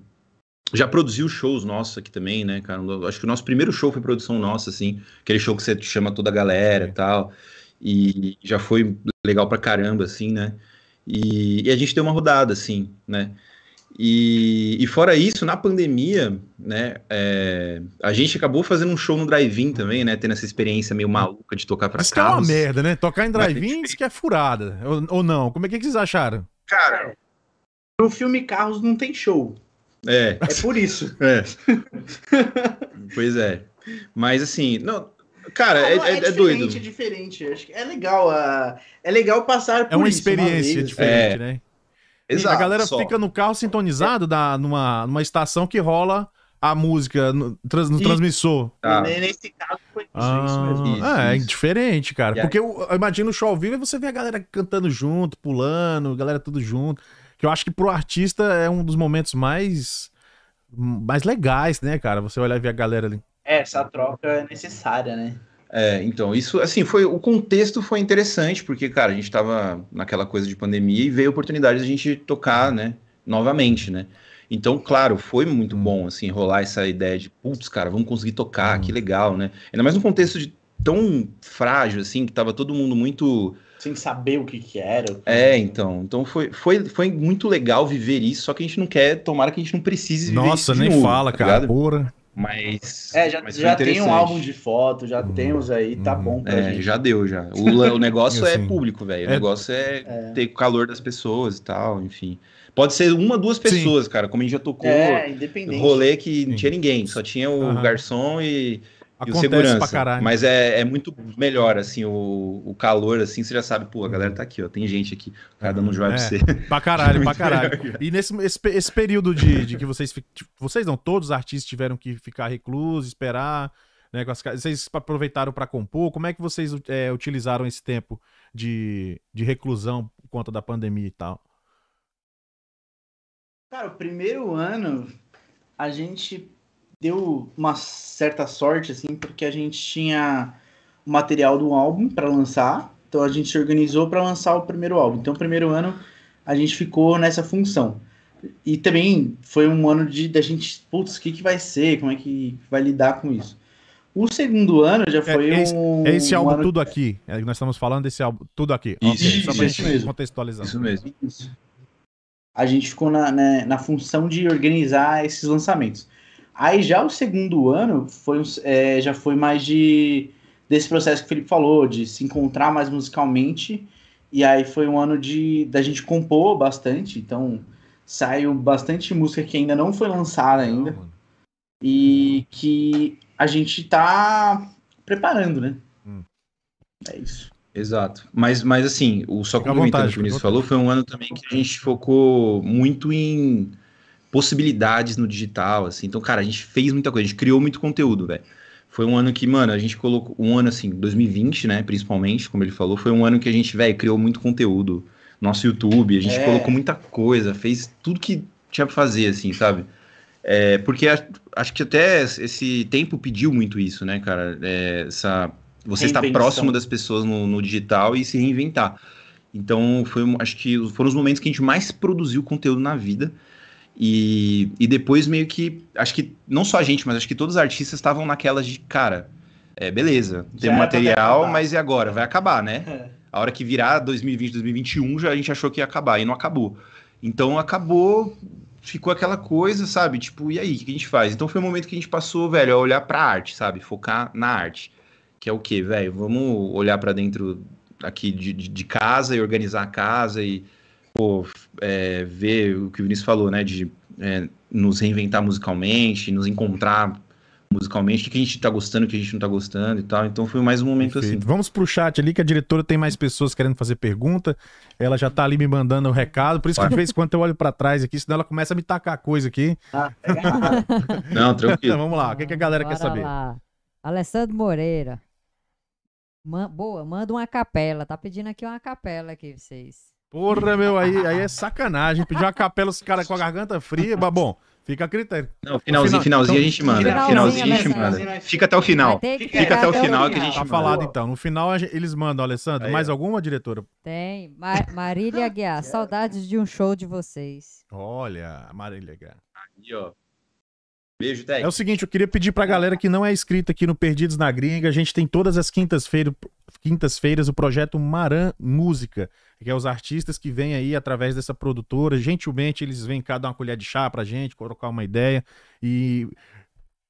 C: já produziu shows nossos aqui também, né, cara? Acho que o nosso primeiro show foi produção nossa, assim, aquele show que você chama toda a galera e tal. E já foi legal pra caramba, assim, né? E, e a gente deu uma rodada, assim, né? E, e fora isso, na pandemia, né, é, a gente acabou fazendo um show no drive-in também, né? Tendo essa experiência meio maluca de tocar pra
B: Isso que é uma
C: carros.
B: merda, né? Tocar em drive-in isso que é furada. Ou, ou não? Como é que, que vocês acharam?
C: Cara,
E: No filme Carros não tem show.
C: é.
E: É por isso.
C: É. pois é. Mas assim, não. Cara, é, é- é
E: diferente,
C: doido.
E: É diferente. Acho que é legal. ah, é legal passar por
B: É uma
E: isso
B: experiência
E: vez.
B: diferente,
C: É.
B: né?
C: Exato.
B: a galera
C: só.
B: fica no carro sintonizado da, numa, numa estação que rola a música no, trans- no transmissor.
C: Tá.
E: E Nesse caso foi isso,
B: Ah,
E: isso mesmo.
C: Isso,
B: é, é
C: isso.
B: diferente, cara. Porque eu, eu imagino o show ao vivo e você vê a galera cantando junto, pulando, a galera tudo junto. Que eu acho que pro artista é um dos momentos mais mais legais, né, cara? Você olhar e ver a galera ali.
E: É, essa troca é necessária, né?
C: É, então, isso, assim, foi. O contexto foi interessante, porque, cara, a gente tava naquela coisa de pandemia e veio a oportunidade de a gente tocar, né, novamente, né? Então, claro, foi muito bom, assim, rolar essa ideia de, putz, cara, vamos conseguir tocar, que legal, né? Ainda mais num contexto de, tão frágil, assim, que tava todo mundo muito.
E: Sem saber o que que era. que-
C: É, então. Então foi, foi, foi muito legal viver isso, só que a gente não quer, tomara que a gente não precise viver
B: Nossa,
C: isso de
B: nem
C: novo,
B: fala,
C: tá
B: cara. Porra.
C: Mas.
E: É, já,
C: mas
E: já tem um álbum de foto, já
B: Hum.
E: temos aí, tá
B: Hum.
E: bom pra
C: É,
E: gente.
C: já deu, já. O, o negócio é
B: Assim,
C: público, velho. O
B: é-
C: negócio é,
E: É.
C: ter o calor das pessoas e tal, enfim. Pode ser uma, duas pessoas, cara. Como a gente já tocou
E: É, independente.
C: rolê que não
B: Sim.
C: tinha ninguém, só tinha o
B: Aham.
C: garçom e, e o
B: Acontece
C: segurança.
B: pra caralho.
C: Mas é, é muito melhor, assim, o, o calor, assim, você já sabe, pô, a galera tá aqui, ó. Tem gente aqui, o cara dando um joia
B: É.
C: pra você.
B: Pra caralho, pra caralho.
C: melhor.
B: E nesse esse, esse período de, de que vocês. tipo, Vocês não, todos os artistas tiveram que ficar reclusos, esperar. Né, com as vocês aproveitaram pra compor? Como é que vocês é, utilizaram esse tempo de, de reclusão por conta da pandemia e tal?
E: Cara, o primeiro ano a gente deu uma certa sorte, assim, porque a gente tinha o material do álbum para lançar, então a gente se organizou para lançar o primeiro álbum. Então, o primeiro ano a gente ficou nessa função. E também foi um ano de da gente, putz, o que, que vai ser? Como é que vai lidar com isso? O segundo ano já foi
B: esse-
E: um.
B: É esse
E: um
B: álbum
E: ano-
B: Tudo Aqui. É, nós estamos falando desse álbum Tudo Aqui.
C: Isso,
B: Ok, só pra
C: isso
B: gente
E: mesmo.
B: contextualizar.
C: Isso mesmo.
E: Isso. A gente ficou na, né, na função de organizar esses lançamentos. Aí já o segundo ano foi, é, já foi mais de desse processo que o Felipe falou, de se encontrar mais musicalmente. E aí foi um ano de da gente compor bastante. Então saiu bastante música que ainda não foi lançada ainda.
B: Não.
E: E que a gente tá preparando, né?
B: Hum.
E: É isso.
C: Exato. Mas, mas assim, o só complementando o
B: vontade,
C: que o Vinícius falou, foi um ano também que a gente focou muito em possibilidades no digital, assim. Então, cara, a gente fez muita coisa, a gente criou muito conteúdo, velho. Foi um ano que, mano, a gente colocou um ano assim, 2020, né, principalmente, como ele falou, foi um ano que a gente, velho, criou muito conteúdo. Nosso YouTube, a gente
E: É.
C: colocou muita coisa, fez tudo que tinha pra fazer, assim, sabe? É, porque a- acho que até esse tempo pediu muito isso, né, cara? É, essa, você
E: Reinvenção.
C: próximo das pessoas no, no digital e se reinventar. Então, foi, acho que foram os momentos que a gente mais produziu conteúdo na vida. E, e depois, meio que, acho que não só a gente, mas acho que todos os artistas estavam naquelas de, cara, é, beleza, tem um material, mas e agora? Vai acabar, né? A hora que virar 2020, 2021, já a gente achou que ia acabar e não acabou. Então acabou, ficou aquela coisa, sabe? Tipo, e aí, o que a gente faz? Então foi o momento que a gente passou, velho, a olhar pra arte, sabe? Focar na arte. Que é o quê, velho? Vamos olhar para dentro aqui de, de, de, casa e organizar a casa e é, ver o que o Vinícius falou, né? De é, nos reinventar musicalmente, nos encontrar musicalmente, o que a gente tá gostando, o que a gente não tá gostando e tal. Então foi mais um momento Perfeito. assim.
B: Vamos pro chat ali, que a diretora tem mais pessoas querendo fazer pergunta. Ela já tá ali me mandando o recado, por isso que de vez em quando eu olho para trás aqui, senão ela começa a me tacar coisa aqui. Ah,
C: não, tranquilo.
B: Então, vamos lá, o que, que a galera Bora quer saber? Lá.
D: Alessandro Moreira. Man, boa, manda uma capela. Tá pedindo aqui uma capela aqui, vocês.
B: Porra, meu, aí, aí é sacanagem. Pedir uma capela, os caras com a garganta fria, mas bom. Fica a critério.
C: Não, finalzinho, final, finalzinho então, a gente manda. Finalzinho, finalzinho a gente manda. Fica até o final. Fica até o final que a gente
B: Tá falado então. No final eles mandam, Alessandro. Aí, mais alguma, diretora?
D: Tem. Mar Marília Guiar, saudades de um show de vocês.
B: Olha, Marília Guiar.
C: Aí, ó. Beijo, Tec.
B: É o seguinte, eu queria pedir pra galera que não é inscrita aqui no Perdidos na Gringa, a gente tem todas as quintas-feiras quintas-feiras o projeto Maran Música, que é os artistas que vêm aí através dessa produtora. Gentilmente eles vêm cá dar uma colher de chá pra gente, colocar uma ideia. E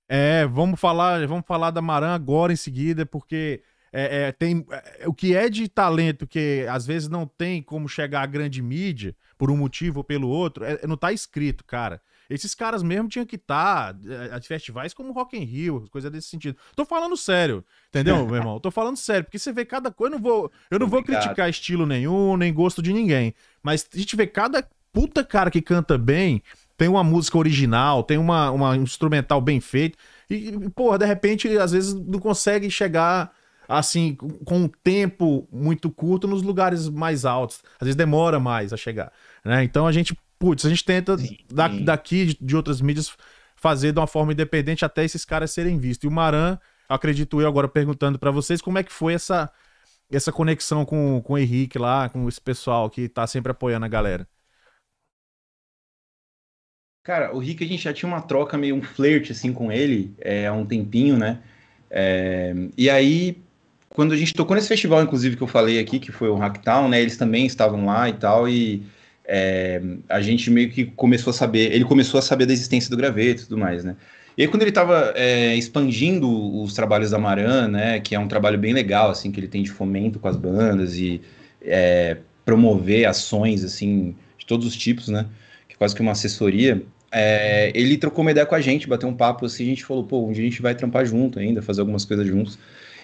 B: é, vamos falar, vamos falar da Maran agora em seguida, porque é, é, tem é, o que é de talento que às vezes não tem como chegar à grande mídia por um motivo ou pelo outro, é, não tá escrito, cara. Esses caras mesmo tinham que estar tá, a festivais como Rock in Rio, coisa desse sentido. Tô falando sério, entendeu, meu irmão? Tô falando sério, porque você vê cada coisa, eu não vou, eu não vou criticar estilo nenhum, nem gosto de ninguém, mas a gente vê cada puta cara que canta bem, tem uma música original, tem uma, uma instrumental bem feita, e, porra, de repente, às vezes não consegue chegar assim, com um tempo muito curto nos lugares mais altos. Às vezes demora mais a chegar. Né? Então a gente putz, a gente tenta sim, da, sim. daqui de, de, outras mídias fazer de uma forma independente até esses caras serem vistos. E o Maran, acredito eu agora perguntando para vocês como é que foi essa essa conexão com, com o Henrique lá, com esse pessoal que tá sempre apoiando a galera.
C: Cara, o Rick a gente já tinha uma troca meio um flerte assim com ele é, há um tempinho, né? É, e aí, quando a gente tocou nesse festival, inclusive, que eu falei aqui, que foi o Hacktown, né? Eles também estavam lá e tal, e é, a gente meio que começou a saber, ele começou a saber da existência do graveto e tudo mais, né? E aí, quando ele estava é, expandindo os trabalhos da Maran, né, que é um trabalho bem legal, assim, que ele tem de fomento com as bandas e é, promover ações, assim, de todos os tipos, né, que é quase que uma assessoria, é, ele trocou uma ideia com a gente, bateu um papo, assim, a gente falou, pô, um dia a gente vai trampar junto ainda, fazer algumas coisas juntos.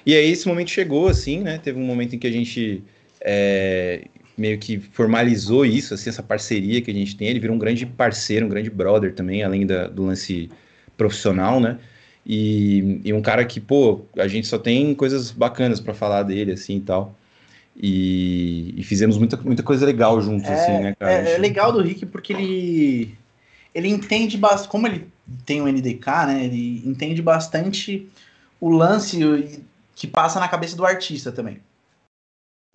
C: E aí esse momento chegou, assim, né, teve um momento em que a gente é, meio que formalizou isso, assim, essa parceria que a gente tem. Ele virou um grande parceiro, um grande brother também, além da, do lance profissional, né? E, e, um cara que, pô, a gente só tem coisas bacanas para falar dele, assim, e tal. E, e, fizemos muita, muita coisa legal juntos,
E: é,
C: assim, né,
E: cara? É, é, legal do Rick porque ele, ele entende bastante, como ele tem o NDK, né, ele entende bastante o lance que passa na cabeça do artista também.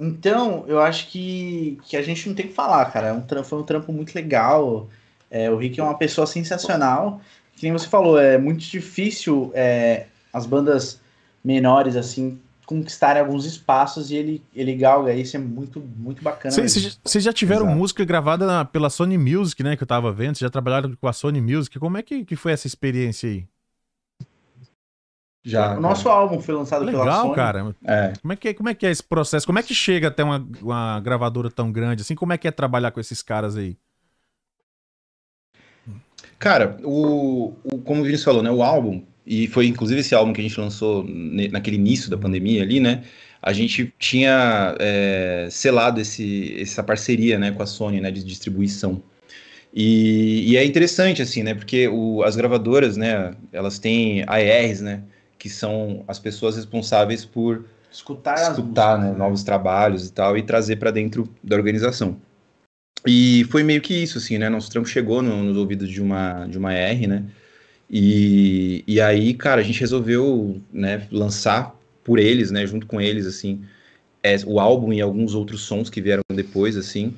E: Então, eu acho que, que a gente não tem que falar, cara. É um trampo, foi um trampo muito legal. É, o Rick é uma pessoa sensacional. Que nem você falou, é muito difícil é, as bandas menores, assim, conquistarem alguns espaços e ele, ele galga isso, é muito, muito bacana.
B: Vocês já tiveram Exato. música gravada na, pela Sony Music, né, que eu tava vendo, vocês já trabalharam com a Sony Music, como é que, que foi essa experiência aí?
E: Já, o nosso cara. álbum foi lançado
B: Legal,
E: pela
B: Sony. cara. É. Como, é que, como é que é esse processo? Como é que chega até uma, uma gravadora tão grande assim? Como é que é trabalhar com esses caras aí?
C: Cara, o, o, como o Vinícius falou, né? O álbum, e foi inclusive esse álbum que a gente lançou naquele início da pandemia ali, né? A gente tinha é, selado esse, essa parceria né, com a Sony né, de distribuição. E, e é interessante, assim, né? Porque o, as gravadoras, né? Elas têm ARs, né? Que são as pessoas responsáveis por
E: escutar,
C: escutar né, novos trabalhos e tal, e trazer para dentro da organização. E foi meio que isso, assim, né? Nosso trampo chegou no, nos ouvidos de uma, de uma R, né? E, e aí, cara, a gente resolveu né, lançar por eles, né? Junto com eles, assim, é, o álbum e alguns outros sons que vieram depois, assim,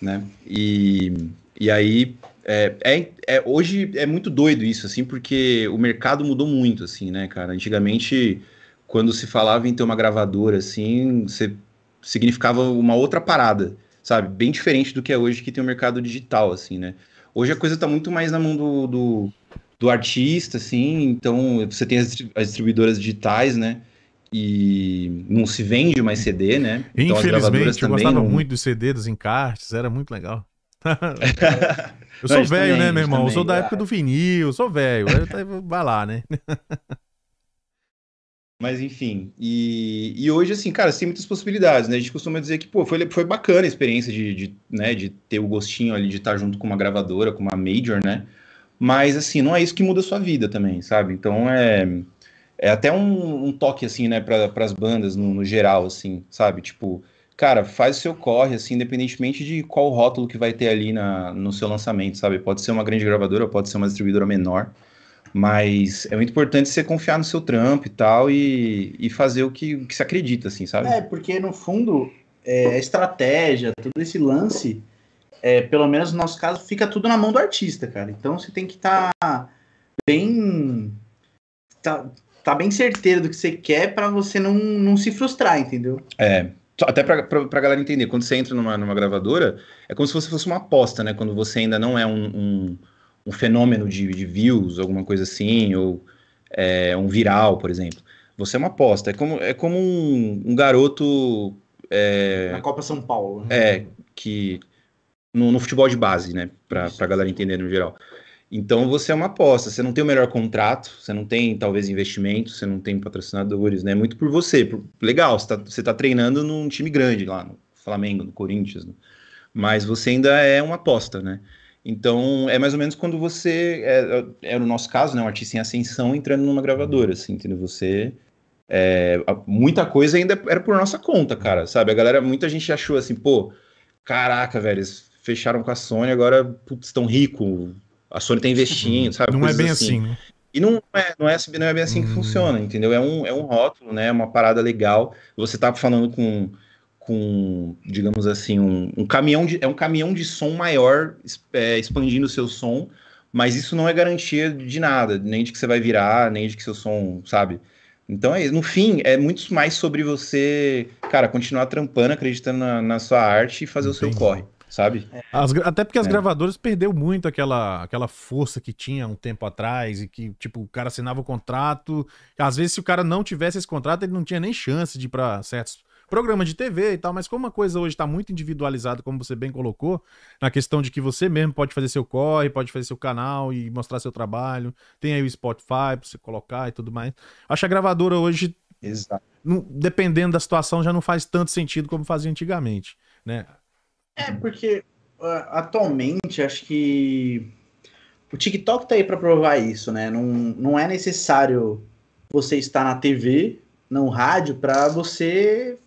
C: né? E, e aí é, é, é, hoje é muito doido isso, assim, porque o mercado mudou muito, assim, né, cara? Antigamente, quando se falava em ter uma gravadora, assim, você significava uma outra parada, sabe? Bem diferente do que é hoje que tem o mercado digital, assim, né? Hoje a coisa tá muito mais na mão do, do, do artista, assim, então você tem as, as distribuidoras digitais, né? E não se vende mais CD, né? Então,
B: Infelizmente, eu gostava não... muito do CD, dos encartes, era muito legal. eu sou velho, também, né, meu irmão? Também, eu sou da época do vinil, eu sou velho. Vai lá, né?
C: Mas enfim, e, e hoje, assim, cara, tem muitas possibilidades, né? A gente costuma dizer que, pô, foi, foi bacana a experiência de, de, né, de ter o gostinho ali de estar junto com uma gravadora, com uma major, né? Mas, assim, não é isso que muda a sua vida também, sabe? Então, é, é até um, um toque, assim, né, para as bandas no, no, geral, assim, sabe? Tipo, cara, faz o seu corre, assim, independentemente de qual rótulo que vai ter ali na, no seu lançamento, sabe? Pode ser uma grande gravadora, pode ser uma distribuidora menor. Mas é muito importante você confiar no seu trampo e tal e, e fazer o que, o que você acredita, assim, sabe?
E: É, porque no fundo, é, a estratégia, todo esse lance, é, pelo menos no nosso caso, fica tudo na mão do artista, cara. Então você tem que estar tá bem. Tá, tá bem certeiro do que você quer para você não, não se frustrar, entendeu?
C: É, até pra, pra, pra galera entender, quando você entra numa, numa gravadora, é como se você fosse uma aposta, né? Quando você ainda não é um, um um fenômeno de, de views, alguma coisa assim, ou é, um viral, por exemplo. Você é uma aposta. É como, é como um, um garoto. É,
E: Na Copa São Paulo.
C: Né? É, que. No, no, futebol de base, né? Pra, pra galera entender no geral. Então você é uma aposta, você não tem o melhor contrato, você não tem talvez investimento, você não tem patrocinadores, né? Muito por você. Por, legal, você tá, você tá treinando num time grande lá, no Flamengo, no Corinthians, né? mas você ainda é uma aposta, né? Então, é mais ou menos quando você, é, é, é no nosso caso, né, um artista em ascensão entrando numa gravadora, assim, entendeu? Você, é, muita coisa ainda era por nossa conta, cara, sabe? A galera, muita gente achou assim, pô, caraca, velho, eles fecharam com a Sony, agora, estão rico, a Sony tá investindo, sabe?
B: Não é Coisas é bem assim, assim né?
C: E não é, não é, não é bem assim hum. que funciona, entendeu? É um, é um rótulo, né? É uma parada legal. Você tá falando com com, digamos assim, um, um, caminhão de, é um caminhão de som maior é, expandindo o seu som, mas isso não é garantia de nada, nem de que você vai virar, nem de que seu som, sabe? Então, é, no fim, é muito mais sobre você, cara, continuar trampando, acreditando na, na sua arte e fazer Entendi. o seu corre, sabe?
B: As, até porque as é. gravadoras perdeu muito aquela, aquela força que tinha um tempo atrás e que, tipo, o cara assinava o contrato. Às vezes, se o cara não tivesse esse contrato, ele não tinha nem chance de ir pra certos programa de TV e tal, mas como a coisa hoje está muito individualizada, como você bem colocou, na questão de que você mesmo pode fazer seu corre, pode fazer seu canal e mostrar seu trabalho, tem aí o Spotify para você colocar e tudo mais. Acho que a gravadora hoje,
C: Exato.
B: dependendo da situação, já não faz tanto sentido como fazia antigamente, né?
E: É, porque uh, atualmente acho que o TikTok tá aí para provar isso, né? Não, não é necessário você estar na TV, no rádio, para você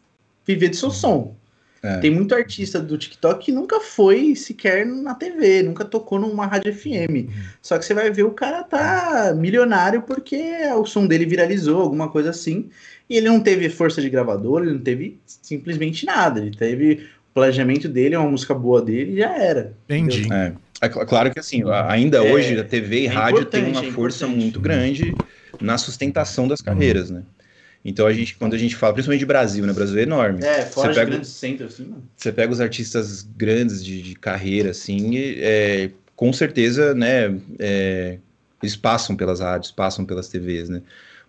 E: viver do seu som. É. Tem muito artista do TikTok que nunca foi sequer na TV, nunca tocou numa rádio FM. Uhum. Só que você vai ver o cara tá milionário porque o som dele viralizou, alguma coisa assim. E ele não teve força de gravador, ele não teve simplesmente nada. Ele teve planejamento dele, uma música boa dele e já era.
C: Entendi. É. é. claro que assim, ainda é, hoje a TV e é rádio tem uma força muito grande na sustentação das carreiras, né? Então a gente, quando a gente fala, principalmente de Brasil, né? Brasil é enorme.
E: É, fora você pega, grandes centros, assim, mano.
C: Você pega os artistas grandes de, de carreira, assim, e, é, com certeza, né? É, eles passam pelas rádios, passam pelas TVs, né?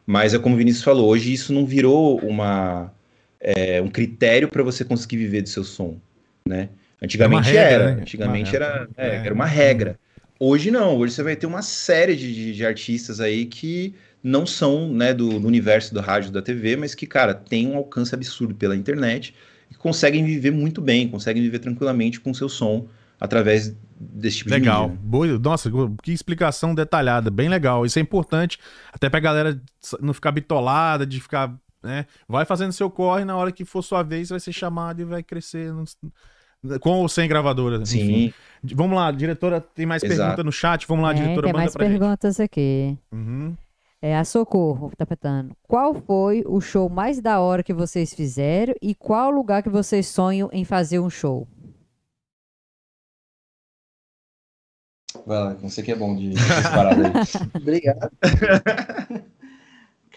C: Mas é como o Vinícius falou, hoje isso não virou uma, é, um critério para você conseguir viver do seu som, né? Antigamente regra, era, né? antigamente era, é, era uma regra. Hoje não, hoje você vai ter uma série de, de, de artistas aí que não são né, do, do, universo da rádio da TV, mas que, cara, tem um alcance absurdo pela internet e conseguem viver muito bem, conseguem viver tranquilamente com o seu som através desse tipo
B: legal.
C: de mídia.
B: Boa, nossa, que explicação detalhada, bem legal. Isso é importante, até pra galera não ficar bitolada, de ficar, né? Vai fazendo seu corre, na hora que for sua vez, vai ser chamado e vai crescer. Com ou sem gravadora.
C: Sim.
B: Enfim. Vamos lá, diretora, tem mais Exato. pergunta no chat? Vamos lá,
D: é,
B: diretora,
D: tem mais perguntas
B: gente.
D: aqui.
B: Uhum.
D: É, a Socorro, tapetando. Qual foi o show mais da hora que vocês fizeram e qual lugar que vocês sonham em fazer um show?
C: Vai lá, você que é bom de parada aí.
E: Obrigado.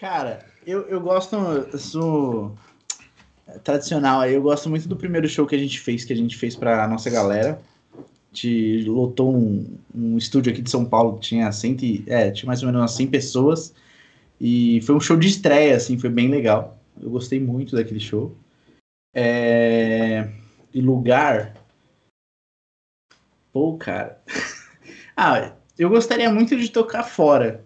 E: Cara, eu, eu gosto. Eu sou, tradicional aí. Eu gosto muito do primeiro show que a gente fez, que a gente fez pra nossa galera. Gente lotou um, um estúdio aqui de São Paulo que tinha, cento é, tinha mais ou menos umas 100 pessoas. E foi um show de estreia, assim, foi bem legal. Eu gostei muito daquele show. É... E lugar. Pô, cara. ah, eu gostaria muito de tocar fora.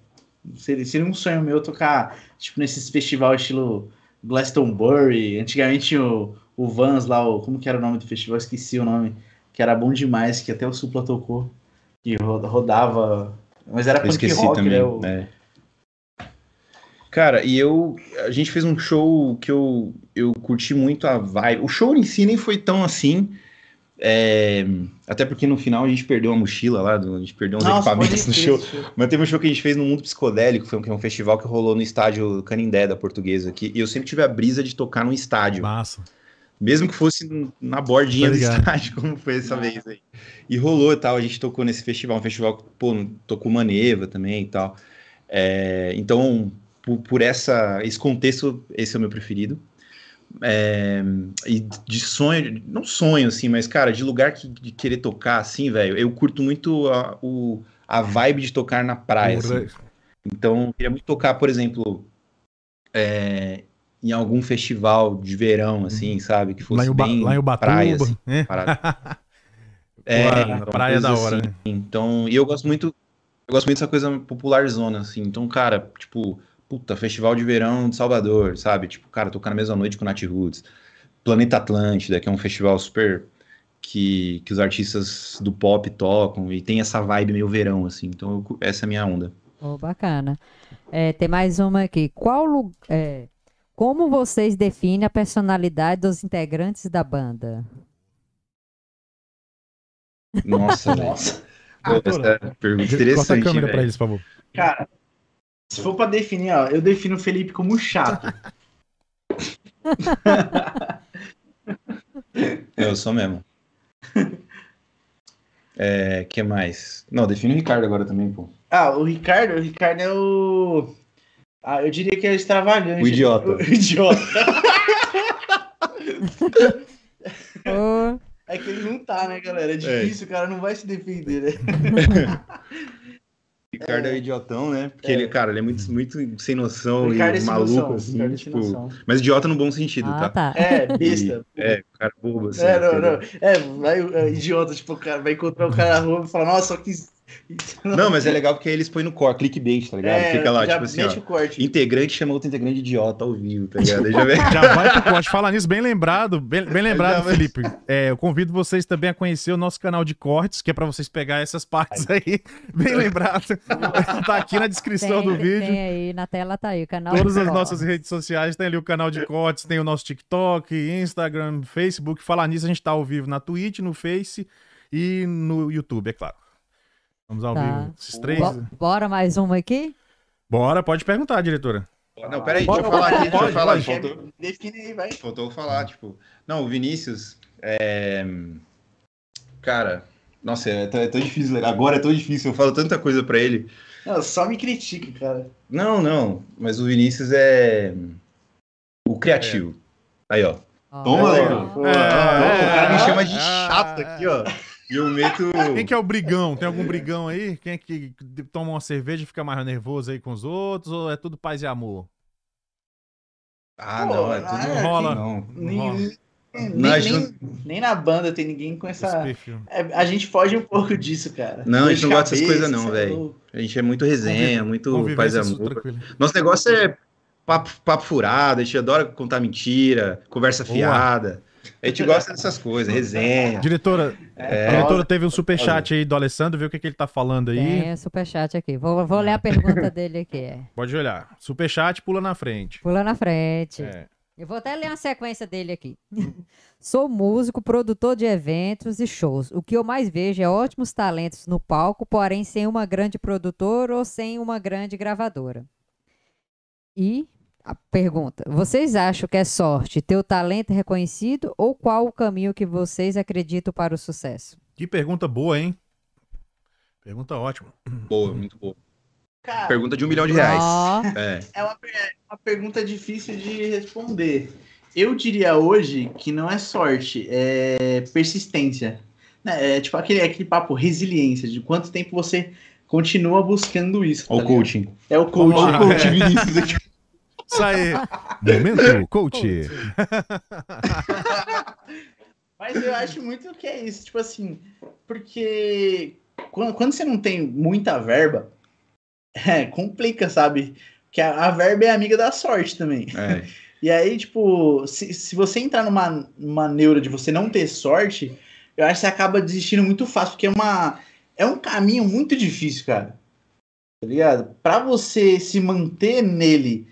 E: Seria, seria um sonho meu tocar, tipo, nesses festival estilo Glastonbury. Antigamente o, o Vans lá, o, como que era o nome do festival? Esqueci o nome. Que era bom demais, que até o Supla tocou. Que ro- rodava. Mas era punk
C: esqueci
E: rock,
C: também.
E: né? O-
C: é. Cara, e eu. A gente fez um show que eu, eu curti muito a vibe. O show em si nem foi tão assim. É, até porque no final a gente perdeu a mochila lá, a gente perdeu uns
E: Nossa,
C: equipamentos no show. Mas teve um show que a gente fez no Mundo Psicodélico, foi um, que é um festival que rolou no estádio Canindé da Portuguesa aqui. E eu sempre tive a brisa de tocar no estádio.
B: Massa.
C: Mesmo que fosse na bordinha
B: Tá
C: do estádio, como foi essa
E: Ah.
C: vez aí. E rolou e tal, a gente tocou nesse festival, um festival que, pô, tocou Maneva também e tal. É, então, por, por essa, esse contexto, esse é o meu preferido. É, e de sonho, não sonho assim, mas cara, de lugar que, de querer tocar assim, velho, eu curto muito a, o, a vibe de tocar na praia. assim. Então, eu queria muito tocar, por exemplo, é, em algum festival de verão, assim, sabe? Que fosse
B: Lá em, Uba,
C: bem
B: lá em Ubatuba.
C: praia, assim,
B: né? Porra,
C: então,
B: praia
C: coisas
B: da hora,
C: assim.
B: né?
C: Então, e eu gosto muito, eu gosto muito dessa coisa popular zona, assim. Então, cara, tipo, puta, festival de verão de Salvador, sabe? Tipo, cara, tocar na mesma noite com o Nat Roots. Planeta Atlântida, que é um festival super que, que os artistas do pop tocam e tem essa vibe meio verão, assim. Então, eu essa é a minha onda.
D: Oh, bacana. É, tem mais uma aqui. Qual é, como vocês definem a personalidade dos integrantes da banda?
C: Nossa.
E: Nossa.
C: Essa é pergunta
B: Corta a
C: interessante,
B: câmera pra
C: velho.
B: eles, por favor.
E: Cara, se for pra definir, ó, eu defino o Felipe como chato.
C: Eu sou mesmo. É, que mais? Não, define o Ricardo agora também, pô.
E: Ah, o Ricardo, o Ricardo é o. Ah, eu diria que é extravagante.
C: O idiota.
E: O idiota. É que ele não tá, né, galera? É difícil, o cara não vai se defender, né?
C: Ricardo é, o idiotão, né? Porque ele, cara, ele é muito, muito sem noção
E: Ricardo é
C: e
E: sem
C: maluco,
E: noção,
C: assim,
E: é
C: tipo.
E: noção.
C: Mas idiota no bom sentido,
D: ah,
C: tá?
D: tá.
E: É, besta.
C: E- é, cara bobo, assim.
E: É, não,
C: entendeu?
E: não. É, vai o é, idiota, tipo, o cara vai encontrar o cara na rua e falar, nossa, só que.
C: Não, mas é legal porque aí eles põem no core, clickbait, tá ligado?
E: É,
C: Fica lá,
E: já
C: tipo assim,
E: mete
C: ó.
E: o corte.
C: Integrante chama outro integrante de idiota ao vivo, tá ligado? Já vem.
B: Já vai pro corte. Falar nisso, bem lembrado, bem, bem lembrado,
C: Já.
B: Felipe. É, eu convido vocês também a conhecer o nosso canal de cortes, que é pra vocês pegar essas partes aí. Bem lembrado. tá aqui na descrição
D: Tem,
B: do vídeo.
D: tem aí, na tela tá aí o canal.
B: Todas as nossas redes sociais, tem ali o canal de cortes, tem o nosso TikTok, Instagram, Facebook. Falar nisso, a gente tá ao vivo na Twitch, no Face e no YouTube, é claro. Vamos ao
D: Tá.
B: vivo. Esses três.
D: Bo- Bora mais uma aqui?
B: Bora, pode perguntar, diretora.
C: Não, peraí, deixa eu falar aqui, deixa eu falar. Faltou,
E: Define aí, vai.
C: faltou falar, tipo. Não, o Vinícius, é. Cara, nossa, é, tão- é tão difícil. Agora é tão difícil, eu falo tanta coisa pra ele.
E: Não, só me critica, cara.
C: Não, não, mas o Vinícius é. O criativo. Aí, ó. Toma, Leandro.
D: ó.
B: É,
C: o cara me
B: é,
C: chama de
B: é.
C: chato aqui, ó. E eu meto.
B: Quem que é o brigão? Tem algum brigão aí? Quem é que toma uma cerveja e fica mais nervoso aí com os outros? Ou é tudo paz e amor?
C: Ah,
E: Pô,
C: não, é tudo.
E: é-
B: rola.
C: Não.
E: Nem,
B: rola.
E: nem, nem, na banda tem ninguém com essa. É, a gente foge um pouco disso, cara.
C: Não, a gente não gosta dessas coisas não,
E: é
C: velho. A gente é muito resenha, muito paz e amor.
B: tranquila.
C: Nosso negócio é papo, papo furado, a gente adora contar mentira, conversa
B: Boa.
C: fiada. A gente gosta dessas coisas, resenha.
B: Diretora,
C: É,
B: diretora teve um superchat aí do Alessandro, vê o que, que ele tá falando aí.
D: Tem o superchat aqui. Vou, vou ler a pergunta dele aqui. É.
B: Pode olhar. Superchat, pula na frente.
D: Pula na frente.
B: É.
D: Eu vou até ler uma sequência dele aqui. Sou músico, produtor de eventos e shows. O que eu mais vejo é ótimos talentos no palco, porém sem uma grande produtora ou sem uma grande gravadora. E a pergunta: vocês acham que é sorte ter o talento reconhecido ou qual o caminho que vocês acreditam para o sucesso?
B: Que pergunta boa, hein? Pergunta ótima.
C: boa, muito boa.
E: Cara,
C: Pergunta de um milhão de reais.
D: Ó,
C: É.
E: é uma, uma pergunta difícil de responder. Eu diria hoje que não é sorte, é persistência. Né, É tipo aquele, aquele papo resiliência, de quanto tempo você continua buscando isso. Tá
C: o
E: ligado?
C: coaching.
E: É o coach.
B: Vamos lá.
E: Olha o coach Vinícius aqui.
B: Isso aí. Momento, coach.
E: Mas eu acho muito que é isso, tipo assim, porque quando, quando você não tem muita verba, é, complica, sabe? Que a, a verba é amiga da sorte também.
C: É.
E: E aí, tipo, se, se você entrar numa, numa neura de você não ter sorte, eu acho que você acaba desistindo muito fácil, porque é uma é um caminho muito difícil, cara. Tá ligado? Pra você se manter nele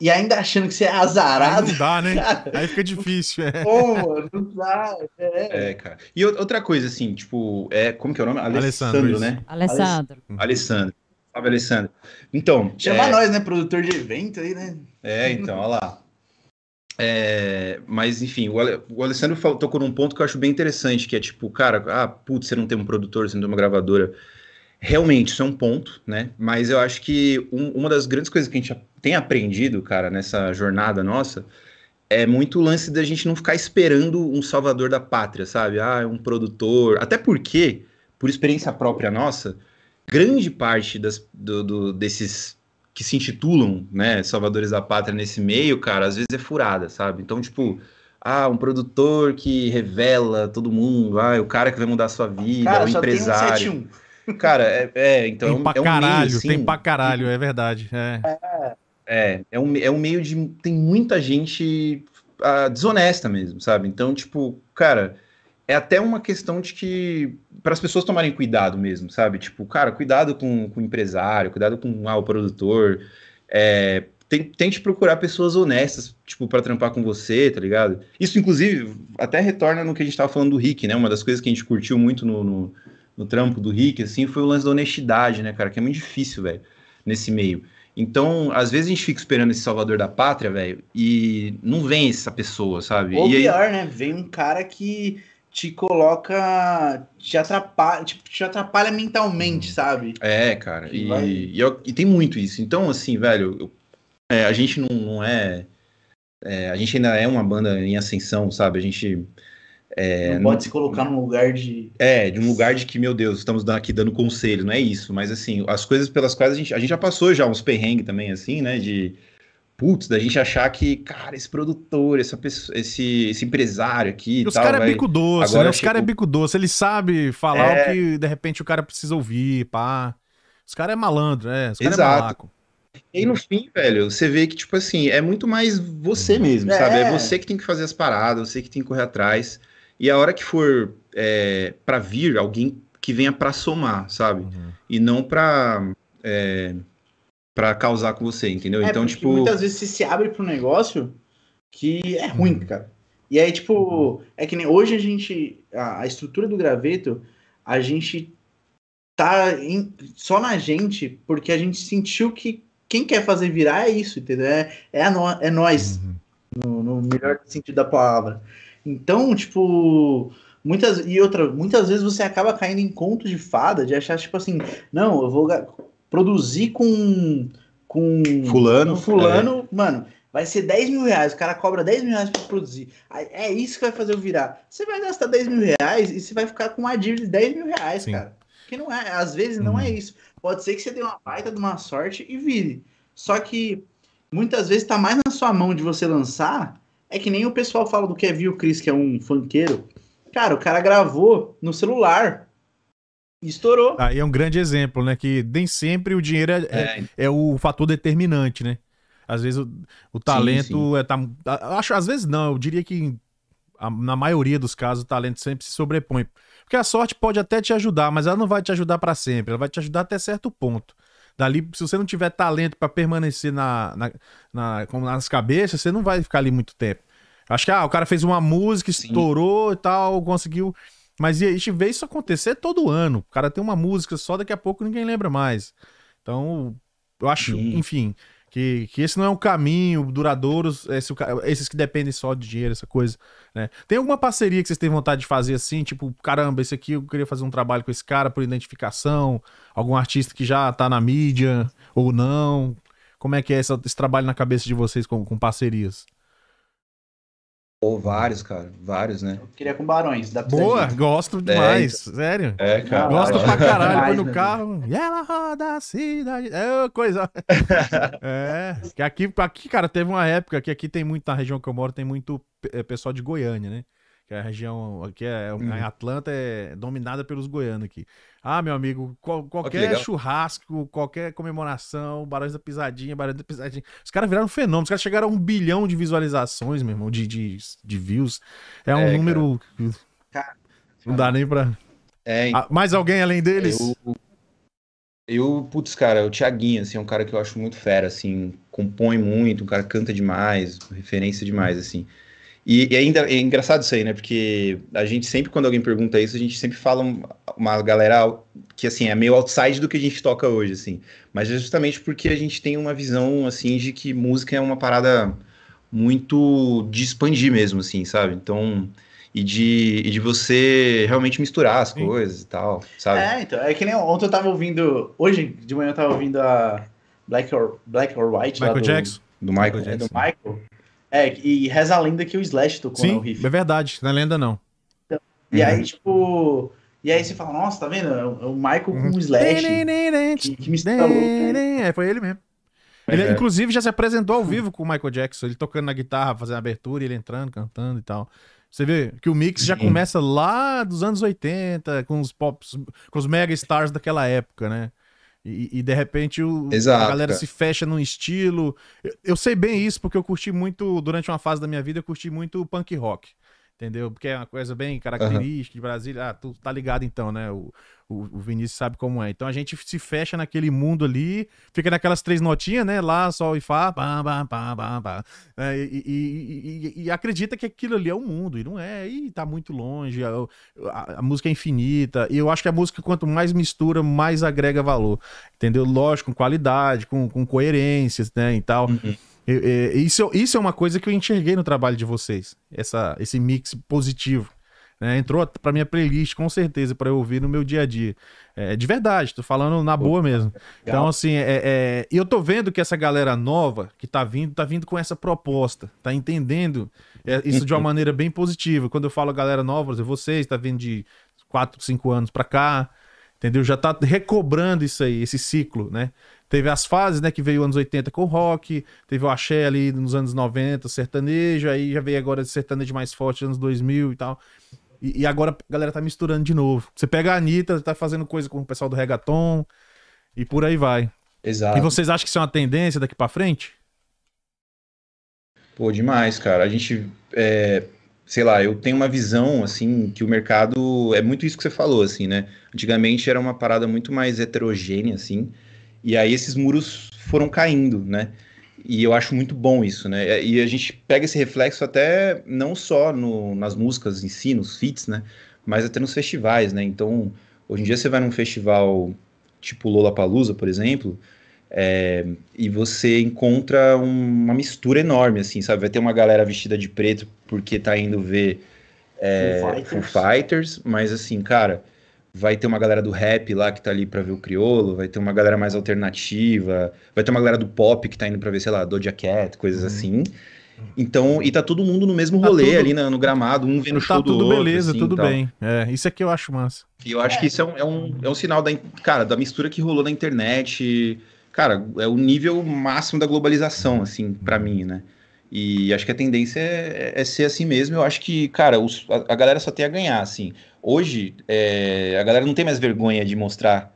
E: e ainda achando que você é
B: Aí
E: azarado,
B: não dá, né?
E: cara,
B: Aí fica difícil. É.
E: pô, mano, não dá. É.
C: É, cara. E outra coisa, assim, tipo, é, como que é o nome?
B: Alessandro,
C: Alessandro, né?
D: Alessandro.
C: Alessandro. Salve, Alessandro. Então,
E: Chama
C: é,
E: nós, né? Produtor de evento aí, né?
C: É, então, olha lá. É, mas, enfim, o, Ale- o Alessandro fal- tocou num ponto que eu acho bem interessante, que é tipo, cara, ah, putz, você não tem um produtor, você não tem uma gravadora. Realmente, isso é um ponto, né? Mas eu acho que um- uma das grandes coisas que a gente tem aprendido, cara, nessa jornada nossa, é muito o lance da gente não ficar esperando um salvador da pátria, sabe? Ah, um produtor. Até porque, por experiência própria nossa, grande parte das, do- do- desses que se intitulam, né, salvadores da pátria nesse meio, cara, às vezes é furada, sabe? Então, tipo, ah, um produtor que revela todo mundo, ah, é o cara que vai mudar a sua vida,
E: Cara,
C: o
E: só
C: empresário.
E: tem um 71.
C: Cara, é, é, então
B: Tem pra
C: é um
B: caralho,
C: meio, assim,
B: tem pra caralho, é verdade. É.
C: é, é um, é um meio de. Tem muita gente ah, desonesta mesmo, sabe? Então, tipo, cara, é até uma questão de que. Para as pessoas tomarem cuidado mesmo, sabe? Tipo, cara, cuidado com, com o empresário, cuidado com ah, o produtor. É, tente procurar pessoas honestas, tipo, para trampar com você, tá ligado? Isso, inclusive, até retorna no que a gente tava falando do Rick, né? Uma das coisas que a gente curtiu muito no, no, no trampo do Rick, assim, foi o lance da honestidade, né, cara? Que é muito difícil, velho, nesse meio. Então, às vezes a gente fica esperando esse salvador da pátria, velho, e não vem essa pessoa, sabe?
E: Ou
C: e aí,
E: pior, né? Vem um cara que te coloca. te atrapalha, tipo, te atrapalha mentalmente, sabe?
C: É, cara, e,
E: vai-
C: e, eu- e tem muito isso. Então, assim, velho, eu- é, a gente não, não é, é, A gente ainda é uma banda em ascensão, sabe? A gente. É,
E: não pode se colocar num lugar de.
C: É, de um lugar de que, meu Deus, estamos aqui dando conselho, não é isso. Mas, assim, as coisas pelas quais a gente, a gente já passou já uns perrengues também, assim, né? De, putz, da gente achar que, cara, esse produtor, essa pessoa, esse, esse empresário aqui e
B: Os caras é bico doce,
C: Agora
B: né? Os caras é bico doce. Ele sabe falar
C: É.
B: o que de repente o cara precisa ouvir, pá. Os caras é malandro, é. Os caras é malaco.
C: E aí, no fim, velho, você vê que, tipo assim, é muito mais você mesmo,
E: É.
C: sabe? É você que tem que fazer as paradas, você que tem que correr atrás. E a hora que for é, para vir, alguém que venha pra somar, sabe?
B: Uhum.
C: E não pra, é, pra causar com você, entendeu?
E: É,
C: então,
E: porque
C: tipo.
E: muitas vezes você se abre pro negócio que é ruim,
C: Uhum.
E: cara. E aí, tipo, é que nem hoje a gente. A, a estrutura do graveto, a gente tá em- só na gente, porque a gente sentiu que quem quer fazer virar é isso, entendeu? É, é, nó- é nós.
B: Uhum.
E: no, no melhor sentido da palavra. Então, tipo, muitas e outra, muitas vezes você acaba caindo em conto de fada, de achar tipo assim, não, eu vou produzir com com
C: Fulano,
E: com fulano, mano, vai ser 10 mil reais, o cara cobra 10 mil reais pra produzir. É isso que vai fazer eu virar. Você vai gastar 10 mil reais e você vai ficar com uma dívida de 10 mil reais,
B: Sim.
E: cara. Que não é, às vezes não
B: Uhum.
E: é isso. Pode ser que você dê uma baita de uma sorte e vire. Só que muitas vezes tá mais na sua mão de você lançar. É que nem o pessoal fala do Kevin o Chris, que é um funkeiro. Cara, o cara gravou no celular. E estourou.
B: Aí é um grande exemplo, né? Que nem sempre o dinheiro é, é,
C: É,
B: é o fator determinante, né? Às vezes o, o talento é. Tá, acho, às vezes não, eu diria que a- na maioria dos casos o talento sempre se sobrepõe. Porque a sorte pode até te ajudar, mas ela não vai te ajudar pra sempre. Ela vai te ajudar até certo ponto. Dali, se você não tiver talento pra permanecer na, na, na- como nas cabeças, você não vai ficar ali muito tempo. Acho que ah, o cara fez uma música,
C: Sim.
B: estourou e tal, conseguiu. Mas e a gente vê isso acontecer todo ano. O cara tem uma música só, daqui a pouco ninguém lembra mais. Então, eu acho,
C: Sim.
B: enfim, que, que esse não é um caminho duradouro, esse, ca- esses que dependem só de dinheiro, essa coisa, né? Tem alguma parceria que vocês têm vontade de fazer assim, tipo, caramba, esse aqui eu queria fazer um trabalho com esse cara por identificação, algum artista que já tá na mídia ou não? Como é que é essa- esse trabalho na cabeça de vocês com, com parcerias?
C: Pô, vários, cara. Vários, né?
E: Eu queria com Barões. Da
B: Boa, gosto demais. Sério.
C: É, cara.
B: Gosto pra caralho, põe no
E: né,
B: carro. E ela roda a cidade. É coisa. é. Que aqui, aqui, cara, teve uma época que aqui tem muito, na região que eu moro, tem muito é, pessoal de Goiânia, né? Que a região aqui é.
C: Uhum.
B: Em Atlanta é dominada pelos goianos aqui. Ah, meu amigo, qual- qualquer churrasco, qualquer comemoração, Barões da Pisadinha, Barões da Pisadinha. Os caras viraram um fenômeno. Os caras chegaram a um bilhão de visualizações, meu irmão, de, de, de views. É um
C: É,
B: número.
E: Cara.
B: Não dá nem pra.
C: É,
B: Ah, mais alguém além deles?
C: Eu, eu, putz, cara, o Thiaguinho, assim, é um cara que eu acho muito fera, assim, compõe muito, um cara canta demais, referência demais, assim. E, e ainda é engraçado isso aí, né? Porque a gente sempre, quando alguém pergunta isso, a gente sempre fala um- uma galera que, assim, é meio outside do que a gente toca hoje, assim. Mas é justamente porque a gente tem uma visão, assim, de que música é uma parada muito de expandir mesmo, assim, sabe? Então, e de, e de você realmente misturar as
B: Sim.
C: coisas e tal, sabe?
E: É, então. É que nem ontem eu tava ouvindo. Hoje de manhã eu tava ouvindo a Black or, Black or White lá
B: Michael
E: do,
B: Jackson?
C: Do Michael.
B: Michael
E: é, do
B: Jackson.
E: Michael. É, e reza a lenda que o Slash tocou no
B: Sim,
E: riff.
B: é verdade. Não é lenda, não.
E: E
B: Uhum.
E: aí, tipo. E aí você fala, nossa, tá vendo? É o é Michael com o Slash. Que, que mistura louco, né?
B: É, foi ele mesmo. Ele,
C: É.
B: inclusive, já se apresentou ao vivo com o Michael Jackson. Ele tocando na guitarra, fazendo abertura, ele entrando, cantando e tal. Você vê que o mix já
C: Sim.
B: começa lá dos anos 80, com os pops, com os mega stars daquela época, né? E, e, de repente o,
C: Exato,
B: a galera
C: cara.
B: se fecha num estilo. Eu, eu sei bem isso porque eu curti muito, durante uma fase da minha vida, eu curti muito punk rock. Entendeu? Porque é uma coisa bem característica de Brasília. Ah, tu tá ligado então, né? O, o, o Vinícius sabe como é. Então a gente se fecha naquele mundo ali, fica naquelas três notinhas, né? Lá, sol e fá, pá, pá, pá, pá, pá. É, e, e- e- e acredita que aquilo ali é o mundo, e não é, e tá muito longe, a, a- a música é infinita, e eu acho que a música, quanto mais mistura, mais agrega valor, entendeu? Lógico, com qualidade, com, com coerências, né, e tal.
C: Uhum.
B: E- e- isso, isso é uma coisa que eu enxerguei no trabalho de vocês, essa, esse mix positivo. né? entrou pra minha playlist, com certeza, pra eu ouvir no meu dia a dia. É, de verdade, tô falando na boa mesmo. Então, assim, é, é- eu tô vendo que essa galera nova que tá vindo, tá vindo com essa proposta, tá entendendo é, isso de uma maneira bem positiva. Quando eu falo galera nova, vocês, tá vindo de 4, 5 anos pra cá, entendeu? Já tá recobrando isso aí, esse ciclo, né? Teve as fases, né, que veio anos 80 com o rock, teve o axé ali nos anos 90, sertanejo, aí já veio agora sertanejo mais forte, anos 2000 e tal. E, e agora a galera tá misturando de novo. Você pega a Anitta, tá fazendo coisa com o pessoal do reggaeton e por aí vai.
C: Exato.
B: E vocês acham que isso é uma tendência daqui pra frente?
C: Pô, demais, cara. A gente, é, sei lá, eu tenho uma visão, assim, que o mercado é muito isso que você falou, assim, né? Antigamente era uma parada muito mais heterogênea, assim, e aí esses muros foram caindo, né? E eu acho muito bom isso, né? E a gente pega esse reflexo até não só no- nas músicas em si, nos feats, né? Mas até nos festivais, né? Então, hoje em dia você vai num festival tipo Lollapalooza, por exemplo, é, e você encontra um- uma mistura enorme, assim, sabe? Vai ter uma galera vestida de preto porque tá indo ver é,
E: Foo
C: Foo
E: Fighters.
C: Fighters, mas assim, cara, vai ter uma galera do rap lá que tá ali pra ver o criolo, vai ter uma galera mais alternativa, vai ter uma galera do pop que tá indo pra ver, sei lá, Doja Cat, coisas
B: Uhum.
C: assim. Então, e tá todo mundo no mesmo
B: Tá
C: rolê
B: tudo-
C: ali na- no gramado, um vendo o show
B: Tá
C: do
B: tudo
C: outro,
B: beleza,
C: assim,
B: tudo bem. É, isso é que eu acho massa.
C: E eu acho que isso é um, é um, é um sinal da, cara, da mistura que rolou na internet. Cara, é o nível máximo da globalização, assim, pra mim, né? E acho que a tendência é, é ser assim mesmo. Eu acho que, cara, os- a, a galera só tem a ganhar, assim. Hoje, é, a galera não tem mais vergonha de mostrar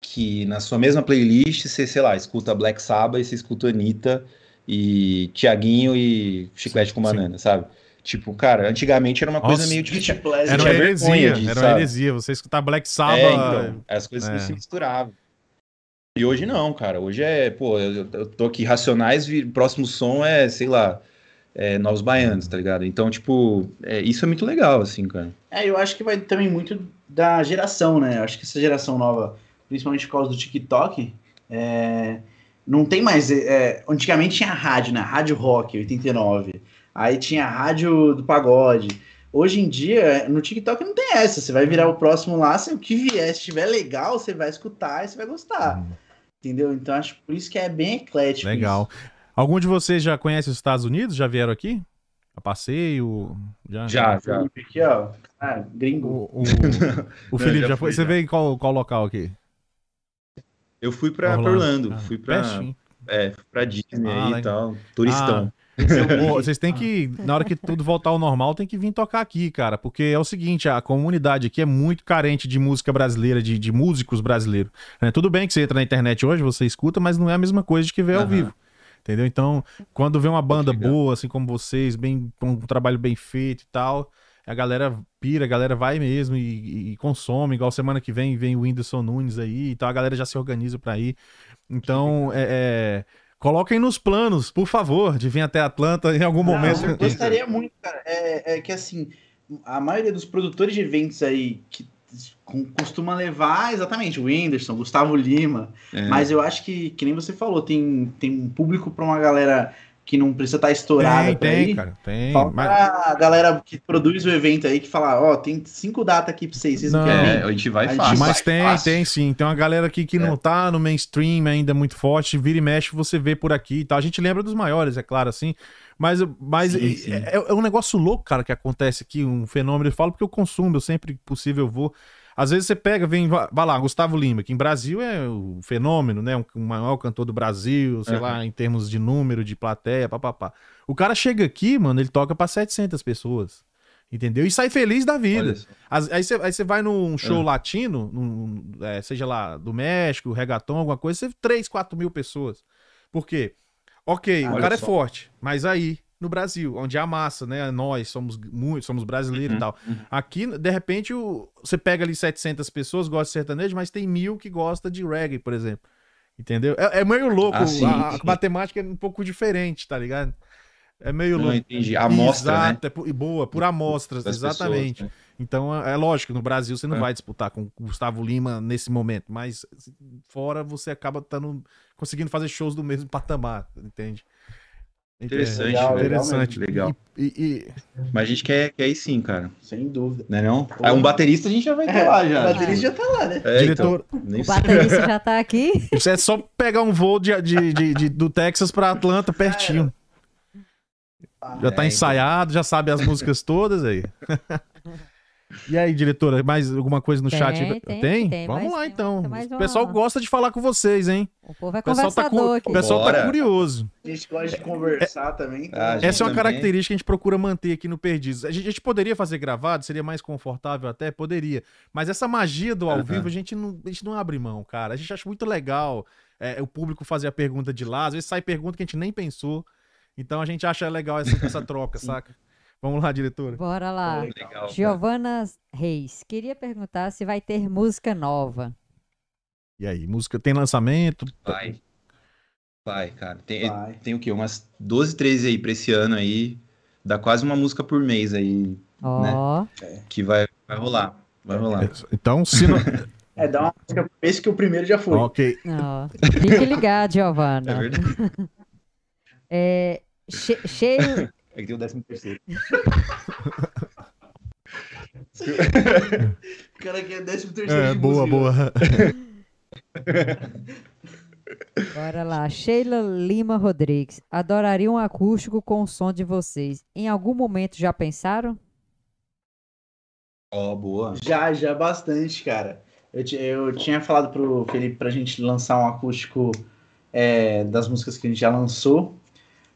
C: que na sua mesma playlist você, sei lá, escuta Black Sabbath e você escuta Anitta e Tiaguinho e Chiclete com
B: Sim.
C: Banana, sabe? Tipo, cara, antigamente era uma coisa
B: Nossa.
C: meio
E: Guilty
C: difícil.
E: Pleasure.
B: Era uma heresia,
C: disso,
B: era uma heresia. Você escutar Black Sabbath.
C: É, então, as coisas
B: É.
C: não se misturavam. E hoje não, cara. Hoje é, pô, eu, eu tô aqui, Racionais, vi- próximo som é, sei lá, é, Novos Baianos, tá ligado? Então, tipo, é, isso é muito legal, assim, cara.
E: É, eu acho que vai também muito da geração, né? Eu acho que essa geração nova, principalmente por causa do TikTok, é, não tem mais. é, antigamente tinha rádio, né? Rádio Rock, 89. Aí tinha rádio do pagode. Hoje em dia, no TikTok não tem essa. Você vai virar o próximo lá, se o que vier, se estiver legal, você vai escutar e você vai gostar. Entendeu? Então acho por isso que é bem eclético.
B: Legal. Algum de vocês já conhece os Estados Unidos? Já vieram aqui? A passeio? Já?
C: Já, já.
E: Felipe aqui, ó. Ah, gringo.
B: O, o, o Felipe
C: já
B: já foi.
C: fui,
B: Você
C: já.
B: veio em qual, qual local aqui?
C: Eu fui pra,
B: Orlando.
C: Orlando,
B: Ah,
C: fui pra, é, fui pra Disney
B: Ah,
C: aí e tal. Turistão.
B: Pô, vocês têm que, na hora que tudo voltar ao normal, tem que vir tocar aqui, cara. Porque é o seguinte, a comunidade aqui é muito carente de música brasileira, de, de músicos brasileiros. né? Tudo bem que você entra na internet hoje, você escuta, mas não é a mesma coisa de que vê ao
C: Aham.
B: vivo. Entendeu? Então, quando vê uma banda boa, assim como vocês, bem, com um trabalho bem feito e tal, a galera pira, a galera vai mesmo e, e- consome. Igual semana que vem vem o Whindersson Nunes aí, então a galera já se organiza pra ir. Então, é, é, coloquem nos planos, por favor, de vir até Atlanta em algum
E: Não,
B: momento.
E: eu gostaria muito, cara. É, é que assim, a maioria dos produtores de eventos aí que costuma levar exatamente o Whindersson, Gustavo Lima.
C: É.
E: Mas eu acho que, que nem você falou, tem, tem um público pra uma galera que não precisa estar estourada
B: Tem, tem,
E: ir.
B: cara, tem.
E: Falta
B: Mas-
E: a galera que produz o evento aí que fala, ó, tem cinco datas aqui pra vocês, vocês não,
B: Não.
E: querem
C: É, a gente vai
E: A
C: fácil.
B: Mas tem,
C: fácil.
B: tem sim. Tem uma galera aqui que não tá no mainstream ainda muito forte, vira e mexe, você vê por aqui e tal. A gente lembra dos maiores, é claro, assim. Mas, mas
C: Sim,
B: é-
C: sim.
B: É, é um negócio louco, cara, que acontece aqui, um fenômeno. Eu falo porque eu consumo, eu sempre que possível eu vou. Às vezes você pega, vem, vai lá, Gustavo Lima, que em Brasil é o fenômeno, né? O maior cantor do Brasil, sei
C: Aham.
B: lá, em termos de número, de plateia, papapá. O cara chega aqui, mano, ele toca pra 700 pessoas. Entendeu? E sai feliz da vida. As- Aí você vai num show
C: É.
B: latino, num- é, seja lá do México, reggaeton, alguma coisa, você 3, 4 mil pessoas. Por quê? Ok, o cara é
C: só.
B: forte, mas aí, no Brasil, onde é a massa, né? Nós somos muito, somos brasileiros
C: Uhum,
B: e tal.
C: uhum.
B: Aqui, de repente, o- você pega ali 700 pessoas, gosta de sertanejo, mas tem mil que gosta de reggae, por exemplo. Entendeu? É, é meio louco.
C: Ah, sim,
B: a, a matemática é um pouco diferente, tá ligado? É meio
C: Não
B: louco.
C: entendi. A amostra, né?
B: Exato, é por- e boa, por amostras,
C: Das
B: exatamente.
C: pessoas, né?
B: Então é é lógico, no Brasil você não
C: É.
B: vai disputar com o Gustavo Lima nesse momento, mas fora você acaba tando, conseguindo fazer shows do mesmo patamar, entende?
C: Interessante,
E: Legal,
B: interessante.
C: Legal.
B: E, e- e-
C: Mas a gente quer, quer ir sim, cara.
E: Sem dúvida.
C: Né não? Ah, um baterista a gente já vai ter lá já.
E: O baterista já tá lá, né?
C: É,
B: diretor,
C: então,
D: O
C: sei.
D: baterista já tá aqui.
B: isso é só pegar um voo de, de- de- de- do Texas pra Atlanta pertinho. Já tá
C: É,
B: ensaiado, já sabe as músicas todas aí. E aí, diretora, mais alguma coisa no
D: Tem,
B: chat? aí?
D: tem, tem,
B: Vamos lá
D: tem-
B: então.
D: tem
B: O
D: uma-
B: pessoal gosta de falar com vocês, hein?
D: O povo é
B: O pessoal, tá, cu- o pessoal tá
C: Bora.
B: curioso.
E: A gente gosta de conversar também. então-
C: Ah,
B: Essa é uma
C: também.
B: característica que a gente procura manter aqui no Perdidos. A gente, a gente poderia fazer gravado, seria mais confortável até? Poderia. Mas essa magia do ao
C: Aham.
B: vivo, a gente, não, a gente não abre mão, cara. A gente acha muito legal é, o público fazer a pergunta de lá. Às vezes sai pergunta que a gente nem pensou. Então a gente acha legal essa, essa troca, saca? Vamos lá, diretora.
D: Bora lá.
E: Legal.
D: Giovana Reis, queria perguntar se vai ter música nova.
B: E aí, música tem lançamento?
C: Vai. Vai, cara. Tem,
E: Vai.
C: tem o quê? Umas 12, 13 aí pra esse ano aí. Dá quase uma música por mês aí
D: Ó,
C: que vai, vai rolar. Vai rolar.
B: Então, se não...
E: É, dá uma música por vez que o primeiro já foi.
B: ok.
D: ó. Fique ligado,
C: É
D: Giovana.
C: verdade.
D: É, che- cheio,
C: É que tem o 13 terceiro.
E: O cara quer décimo terceiro
B: É,
E: de
B: boa,
E: música.
B: boa.
D: bora lá. Sheila Lima Rodrigues, adoraria um acústico com o som de vocês. Em algum momento já pensaram?
C: Ó, boa.
E: Já, já bastante, cara. Eu, eu tinha falado pro Felipe pra gente lançar um acústico é, das músicas que a gente já lançou.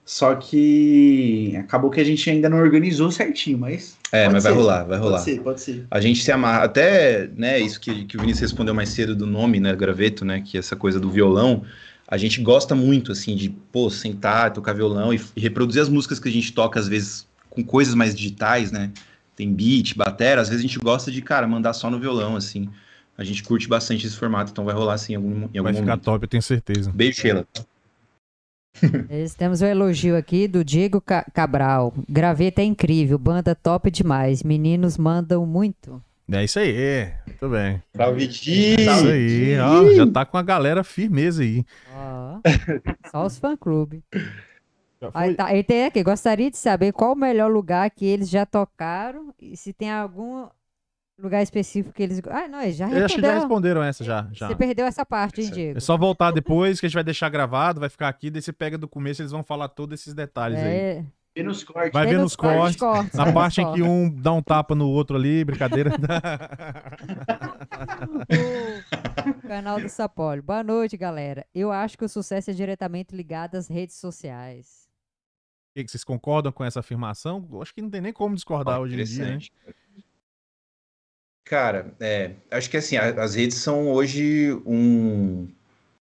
E: Só que acabou que a gente ainda não organizou certinho, mas.
C: É, mas vai
E: ser.
C: rolar, vai rolar.
E: Pode ser, pode ser.
C: A gente se amarra, até, né, isso que, que o Vinícius respondeu mais cedo do nome, né, graveto, né, que é essa coisa do violão, a gente gosta muito, assim, de, pô, sentar, tocar violão e, e reproduzir as músicas que a gente toca, às vezes, com coisas mais digitais, né, tem beat, batera, às vezes a gente gosta de, cara, mandar só no violão, assim, a gente curte bastante esse formato, então vai rolar, assim, em algum, em algum
B: Vai ficar
C: momento.
B: top, eu tenho certeza.
C: Beijo, Sheila.
D: Temos o elogio aqui do Diego Ca- Cabral. Graveta é incrível, banda top demais. Meninos mandam muito.
B: É isso aí. Muito bem.
C: Salve,
B: É Isso aí, ó. Já tá com a galera firmeza aí.
D: Ó, só os fã-clube. Aí tá, ele tem aqui, gostaria de saber qual o melhor lugar que eles já tocaram e se tem algum lugar específico que eles. Ah, não, eles já
B: Eu acho que já
D: responderam.
B: responderam essa já. já.
D: Você perdeu essa parte, hein, Diego?
B: É só voltar depois, que a gente vai deixar gravado, vai ficar aqui, daí você pega do começo, eles vão falar todos esses detalhes aí.
D: É,
E: Vê nos cortes.
B: Vai ver nos cortes.
D: cortes,
B: Na parte em que um dá um tapa no outro ali, brincadeira.
D: O canal do Sapólio. Boa noite, galera. Eu acho que o sucesso é diretamente ligado às redes sociais.
B: E aí, Vocês concordam com essa afirmação? Eu Acho que não tem nem como discordar
C: Ó,
B: hoje em dia, né?
C: Cara, é, acho que assim, as redes são hoje um,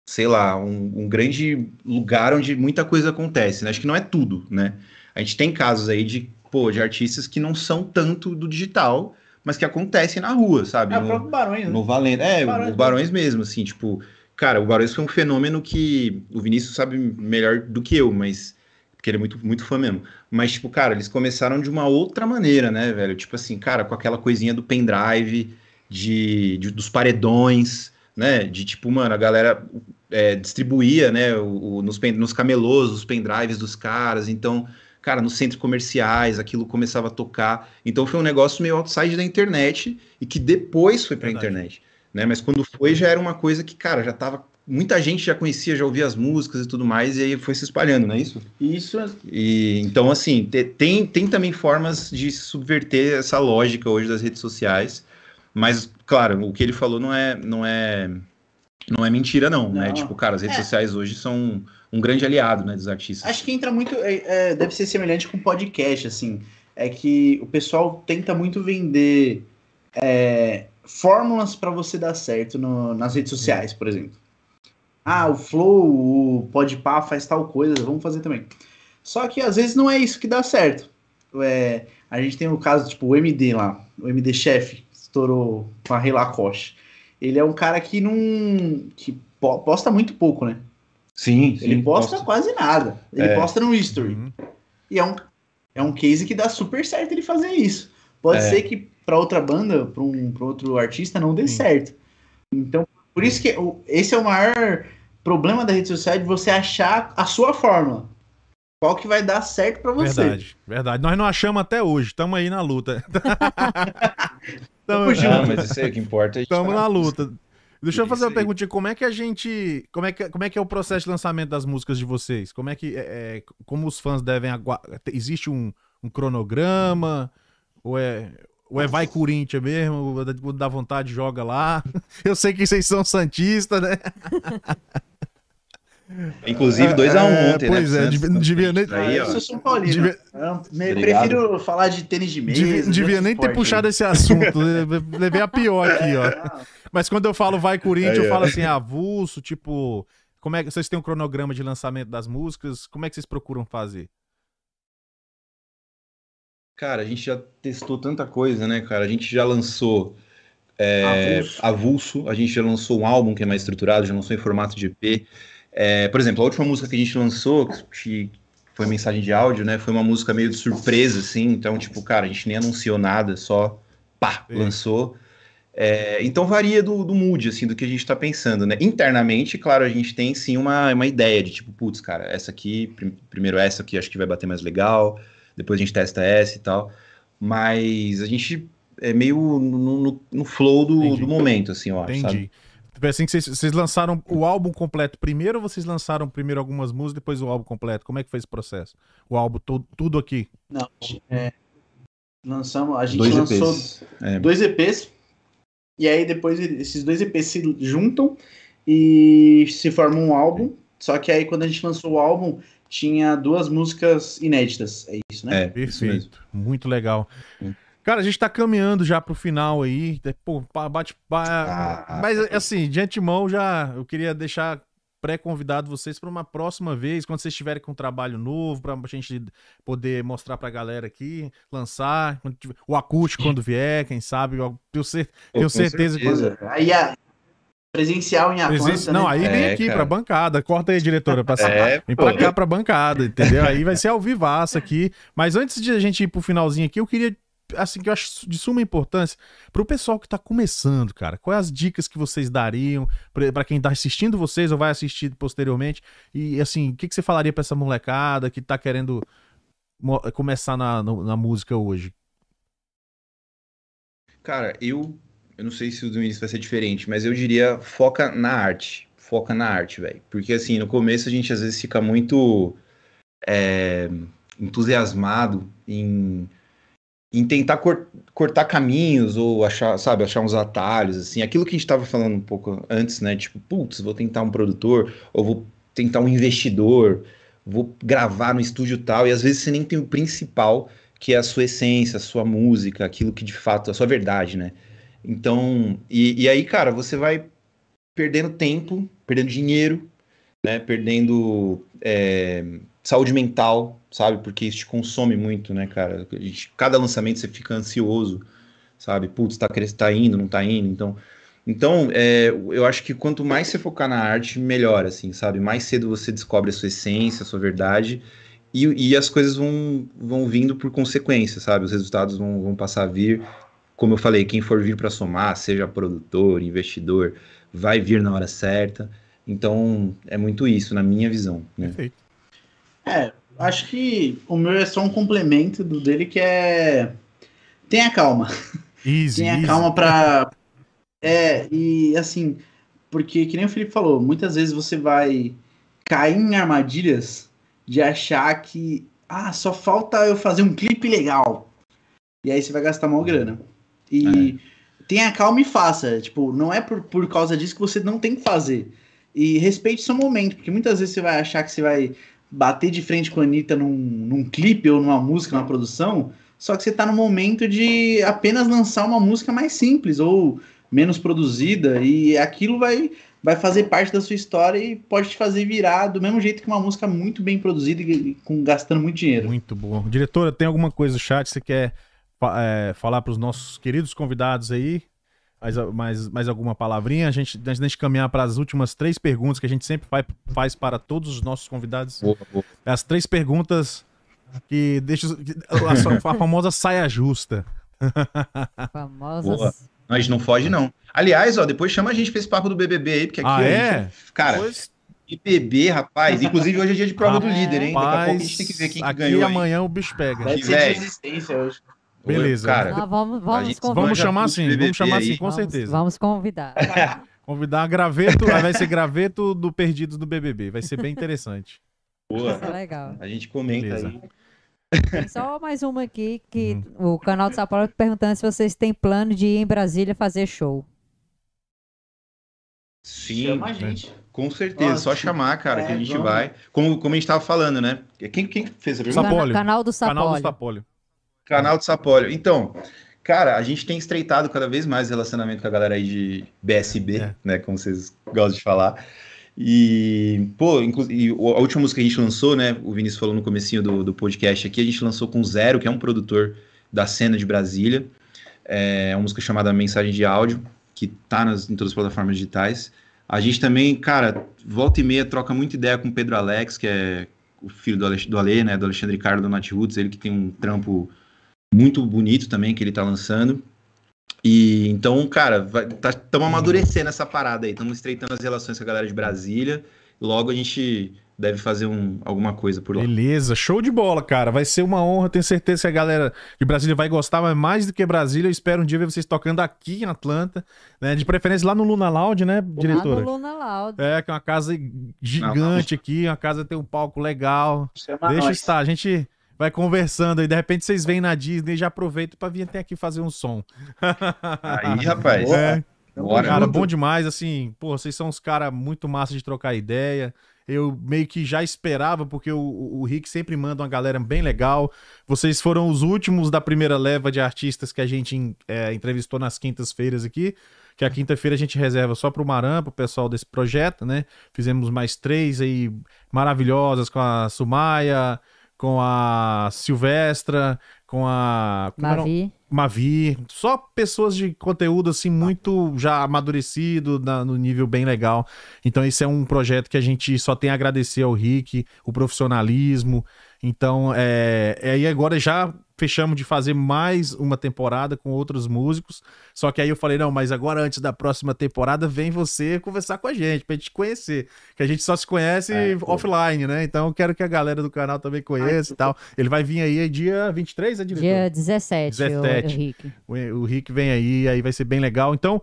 C: sei lá, um, um grande lugar onde muita coisa acontece, né? Acho que não é tudo, né? A gente tem casos aí de, pô, de artistas que não são tanto do digital, mas que acontecem na rua, sabe?
E: É o
C: No-
E: próprio Barões, né?
C: No Valendo. É,
E: Barões
C: o Barões mesmo, assim, tipo, cara, o Barões foi um fenômeno que o Vinícius sabe melhor do que eu, mas. Porque ele é muito, muito fã mesmo. Mas, tipo, cara, eles começaram de uma outra maneira, né, velho? Tipo assim, cara, com aquela coisinha do pendrive, de, de- dos paredões, né? De tipo, mano, a galera é, distribuía, né, o, o- nos, nos camelôs, os pendrives dos caras. Então, cara, nos centros comerciais, aquilo começava a tocar. Então foi um negócio meio outside da internet e que depois foi pra
B: Verdade.
C: internet, né? Mas quando foi já era uma coisa que, cara, já tava muita gente já conhecia, já ouvia as músicas e tudo mais e aí foi se espalhando, não é isso?
E: Isso é
C: E então assim, te- tem tem também formas de subverter essa lógica hoje das redes sociais, mas claro, o que ele falou não é não é não é mentira não, né?
E: Não.
C: Tipo, cara, as redes
E: É.
C: sociais hoje são um grande aliado, né, dos artistas.
E: Acho que entra muito. é, é, deve ser semelhante com podcast, assim. É que o pessoal tenta muito vender é, fórmulas para você dar certo no- nas redes sociais, por exemplo. Ah, o Flow, o Podpah faz tal coisa, vamos fazer também. Só que às vezes não é isso que dá certo. É, a gente tem o caso, tipo, o MD lá, o MD chefe, que estourou com a Rei Lacoste. Ele é um cara que não. que po- posta muito pouco, né?
C: Sim,
E: Ele
C: sim,
E: posta
C: posta.
E: quase nada. Ele
C: É.
E: posta no history.
B: Uhum.
E: E é um, é um case que dá super certo ele fazer isso. Pode
C: É.
E: ser que pra outra banda, pra um pra outro artista, não dê
B: Sim.
E: certo. Então, por isso que o- esse é o maior problema da rede social de você achar a sua fórmula. Qual que vai dar certo pra você.
B: Verdade, verdade. Nós não achamos até hoje, estamos aí na luta.
E: Tamo junto.
C: Ah, mas isso aí é o que importa. gente
B: Estamos
C: tá
B: na luta. Deixa eu fazer uma
C: aí.
B: perguntinha. Como é que a gente. Como é que, como é que é o processo de lançamento das músicas de vocês? Como é que. É, é, como os fãs devem aguardar? Existe um, um cronograma? Ou é. Ou é vai Corinthians mesmo? Dá vontade, joga lá. Eu sei que vocês são Santistas, né?
C: Inclusive 2x1
B: É,
C: ontem,
B: pois
C: né?
B: é,
C: Santos,
B: devia- nem-
E: Ah,
C: Aí,
E: eu sou São Paulino.
B: Devia-
C: Obrigado.
E: prefiro falar de tênis de mesa.
B: Devia,
E: de
B: devia nem ter
E: esporte.
B: puxado esse assunto. Le- Levei a pior aqui, ó.
E: Ah,
B: Mas quando eu falo vai Corinthians,
C: Aí,
B: eu falo assim, avulso, tipo. Como é que vocês têm um cronograma de lançamento das músicas? Como é que vocês procuram fazer?
C: Cara, a gente já testou tanta coisa, né, cara? A gente já lançou é,
E: Avulso.
C: avulso, a gente já lançou um álbum que é mais estruturado, já lançou em formato de EP. É, por exemplo, a última música que a gente lançou, que foi mensagem de áudio, né? Foi uma música meio de surpresa, assim. Então, tipo, cara, a gente nem anunciou nada, só pá,
B: Sim.
C: lançou. É, então varia do, do mood, assim, do que a gente tá pensando, né? Internamente, claro, a gente tem sim uma, uma ideia de tipo, putz, cara, essa aqui, prim- primeiro essa aqui acho que vai bater mais legal, depois a gente testa essa e tal. Mas a gente é meio no, no- no flow do,
B: Entendi.
C: do momento, assim, eu acho, sabe?
B: Tipo assim que vocês, vocês lançaram o álbum completo primeiro ou vocês lançaram primeiro algumas músicas, depois o álbum completo? Como é que foi esse processo? O álbum todo, tudo aqui.
E: Não, é, lançamos, a gente
C: Dois
E: lançou
C: EPs. É,
E: dois EPs, e aí depois esses dois EPs se juntam e se formam um álbum. Só que aí quando a gente lançou o álbum, tinha duas músicas inéditas. É isso, né?
C: é, isso.
B: Perfeito. Muito legal. Cara, a gente tá caminhando já pro final aí. Pô, pa- bate.
C: Ah,
B: Mas assim, de antemão já eu queria deixar pré-convidado vocês para uma próxima vez, quando vocês estiverem com um trabalho novo, pra gente poder mostrar pra galera aqui, lançar. O acústico quando vier, quem sabe. Eu tenho, cer-
C: Pô,
B: tenho certeza que.
E: Aí a presencial em Atlanta,
B: Presença- Não,
E: né?
B: aí vem
C: É,
B: aqui
C: cara.
B: pra bancada. Corta aí, diretora. Pra...
C: É,
B: Vem
C: pô.
B: pra cá pra bancada, entendeu? Aí vai ser ao vivaço aqui. Mas antes de a gente ir pro finalzinho aqui, eu queria, assim, que eu acho de suma importância, pro pessoal que tá começando, cara, quais as dicas que vocês dariam pra quem tá assistindo vocês ou vai assistir posteriormente? E, assim, o que, que você falaria pra essa molecada que tá querendo começar na, na música hoje?
C: Cara, eu, eu não sei se o do início vai ser diferente, mas eu diria foca na arte. Foca na arte, velho. Porque assim, no começo a gente às vezes fica muito. é, entusiasmado em, em tentar cor, cortar caminhos ou achar, sabe, achar uns atalhos, assim, aquilo que a gente estava falando um pouco antes, né? Tipo, putz, vou tentar um produtor, ou vou tentar um investidor, vou gravar no estúdio tal, e às vezes você nem tem o principal, que é a sua essência, a sua música, aquilo que de fato, a sua verdade, né? Então, e, e aí, cara, você vai perdendo tempo, perdendo dinheiro, né? Perdendo é, saúde mental, sabe? Porque isso te consome muito, né, cara? Cada lançamento você fica ansioso, sabe? Putz, tá, tá indo, não tá indo, então... Então, é, eu acho que quanto mais você focar na arte, melhor, assim, sabe? Mais cedo você descobre a sua essência, a sua verdade, e, e as coisas vão, vão vindo por consequência, sabe? Os resultados vão, vão passar a vir. Como eu falei, quem for vir para somar, seja produtor, investidor, vai vir na hora certa. Então, é muito isso, na minha visão. Né? Perfeito.
E: É, acho que o meu é só um complemento do dele que é. Tenha calma.
B: Easy,
E: Tenha
B: easy.
E: calma para é, e assim, porque que nem o Felipe falou, muitas vezes você vai cair em armadilhas de achar que ah, só falta eu fazer um clipe legal. E aí você vai gastar mal grana. E é. tenha calma e faça. Tipo, não é por, por causa disso que você não tem que fazer. E respeite seu momento, porque muitas vezes você vai achar que você vai bater de frente com a Anitta num, num clipe ou numa música, numa produção, só que você tá no momento de apenas lançar uma música mais simples, ou menos produzida e aquilo vai vai fazer parte da sua história e pode te fazer virar do mesmo jeito que uma música muito bem produzida e com gastando muito dinheiro.
B: Muito bom. Diretora, tem alguma coisa no chat que você quer é, falar para os nossos queridos convidados aí? Mais, mais, mais alguma palavrinha? A gente, antes de caminhar para as últimas três perguntas que a gente sempre faz, faz para todos os nossos convidados. Boa, boa. As três perguntas que deixam a, a famosa saia justa.
D: Famosa
C: boa. Nós não foge, não. Aliás, ó, depois chama a gente pra esse papo do BBB aí, porque aqui
B: ah, é? Gente,
C: cara, depois... BBB, rapaz. Inclusive, hoje é dia de prova do líder, hein?
B: Daqui a pouco a gente tem que ver quem que ganhou. E amanhã o bicho pega.
E: Vai ser resistência hoje.
B: Beleza.
C: Cara,
D: ah, vamos, vamos,
B: vamos chamar assim, vamos chamar assim, com
D: vamos,
B: certeza.
D: Vamos convidar.
B: convidar a graveto, vai ser graveto do Perdidos do BBB. Vai ser bem interessante.
C: Boa.
D: Vai ser legal.
C: A gente comenta Beleza. aí.
D: Tem só mais uma aqui que uhum. o canal de São Paulo tá perguntando se vocês têm plano de ir em Brasília fazer show.
C: Sim, Chama a gente. Com certeza, Nossa, só chamar, cara, é, que a gente vamos. vai. Como, como a gente tava falando, né? Quem, quem fez a
B: pergunta? Sapólio.
D: Canal do Sapólio.
B: Canal do Sapólio.
C: Canal do Sapólio. Então, cara, a gente tem estreitado cada vez mais o relacionamento com a galera aí de BSB, é. né? Como vocês gostam de falar. E, pô, inclusive, a última música que a gente lançou, né? O Vinícius falou no comecinho do, do podcast aqui, a gente lançou com Zero, que é um produtor da cena de Brasília. É uma música chamada Mensagem de Áudio, que tá nas, em todas as plataformas digitais. A gente também, cara, volta e meia troca muita ideia com o Pedro Alex, que é o filho do, Ale, do Ale, né? Do Alexandre Ricardo do Nat Roots, ele que tem um trampo muito bonito também que ele tá lançando. E então, cara, estamos tá, amadurecendo essa parada aí, estamos estreitando as relações com a galera de Brasília. Logo a gente deve fazer um, alguma coisa por lá.
B: Beleza, show de bola, cara. Vai ser uma honra, tenho certeza que a galera de Brasília vai gostar, mas mais do que Brasília, eu espero um dia ver vocês tocando aqui em Atlanta, né? De preferência lá no Luna Loud, né, diretora?
D: Lá no Luna Loud.
B: É, que é uma casa gigante não, aqui, uma casa tem um palco legal. Chama Deixa nós. estar, a gente vai conversando e de repente vocês vêm na Disney e já aproveitam para vir até aqui fazer um som.
C: Aí, rapaz.
B: É. Bora, cara, bom demais, assim, pô, vocês são uns caras muito massa de trocar ideia. Eu meio que já esperava, porque o, o Rick sempre manda uma galera bem legal. Vocês foram os últimos da primeira leva de artistas que a gente é, entrevistou nas quintas-feiras aqui. Que a quinta-feira a gente reserva só pro Maran, pro pessoal desse projeto, né? Fizemos mais três aí maravilhosas com a Sumaya, com a Silvestra, com a.
D: Mavi.
B: Mavi. Só pessoas de conteúdo, assim, muito já amadurecido, na, no nível bem legal. Então, esse é um projeto que a gente só tem a agradecer ao Rick, o profissionalismo. Então, é, é, e agora já fechamos de fazer mais uma temporada com outros músicos. Só que aí eu falei, não, mas agora antes da próxima temporada, vem você conversar com a gente, pra gente conhecer. Que a gente só se conhece é, offline, né? Então eu quero que a galera do canal também conheça Ai, e tal. Ele vai vir aí dia 23, é, diretor?
D: Dia 17, 17. O, o Rick.
B: O, o Rick vem aí, aí vai ser bem legal. Então...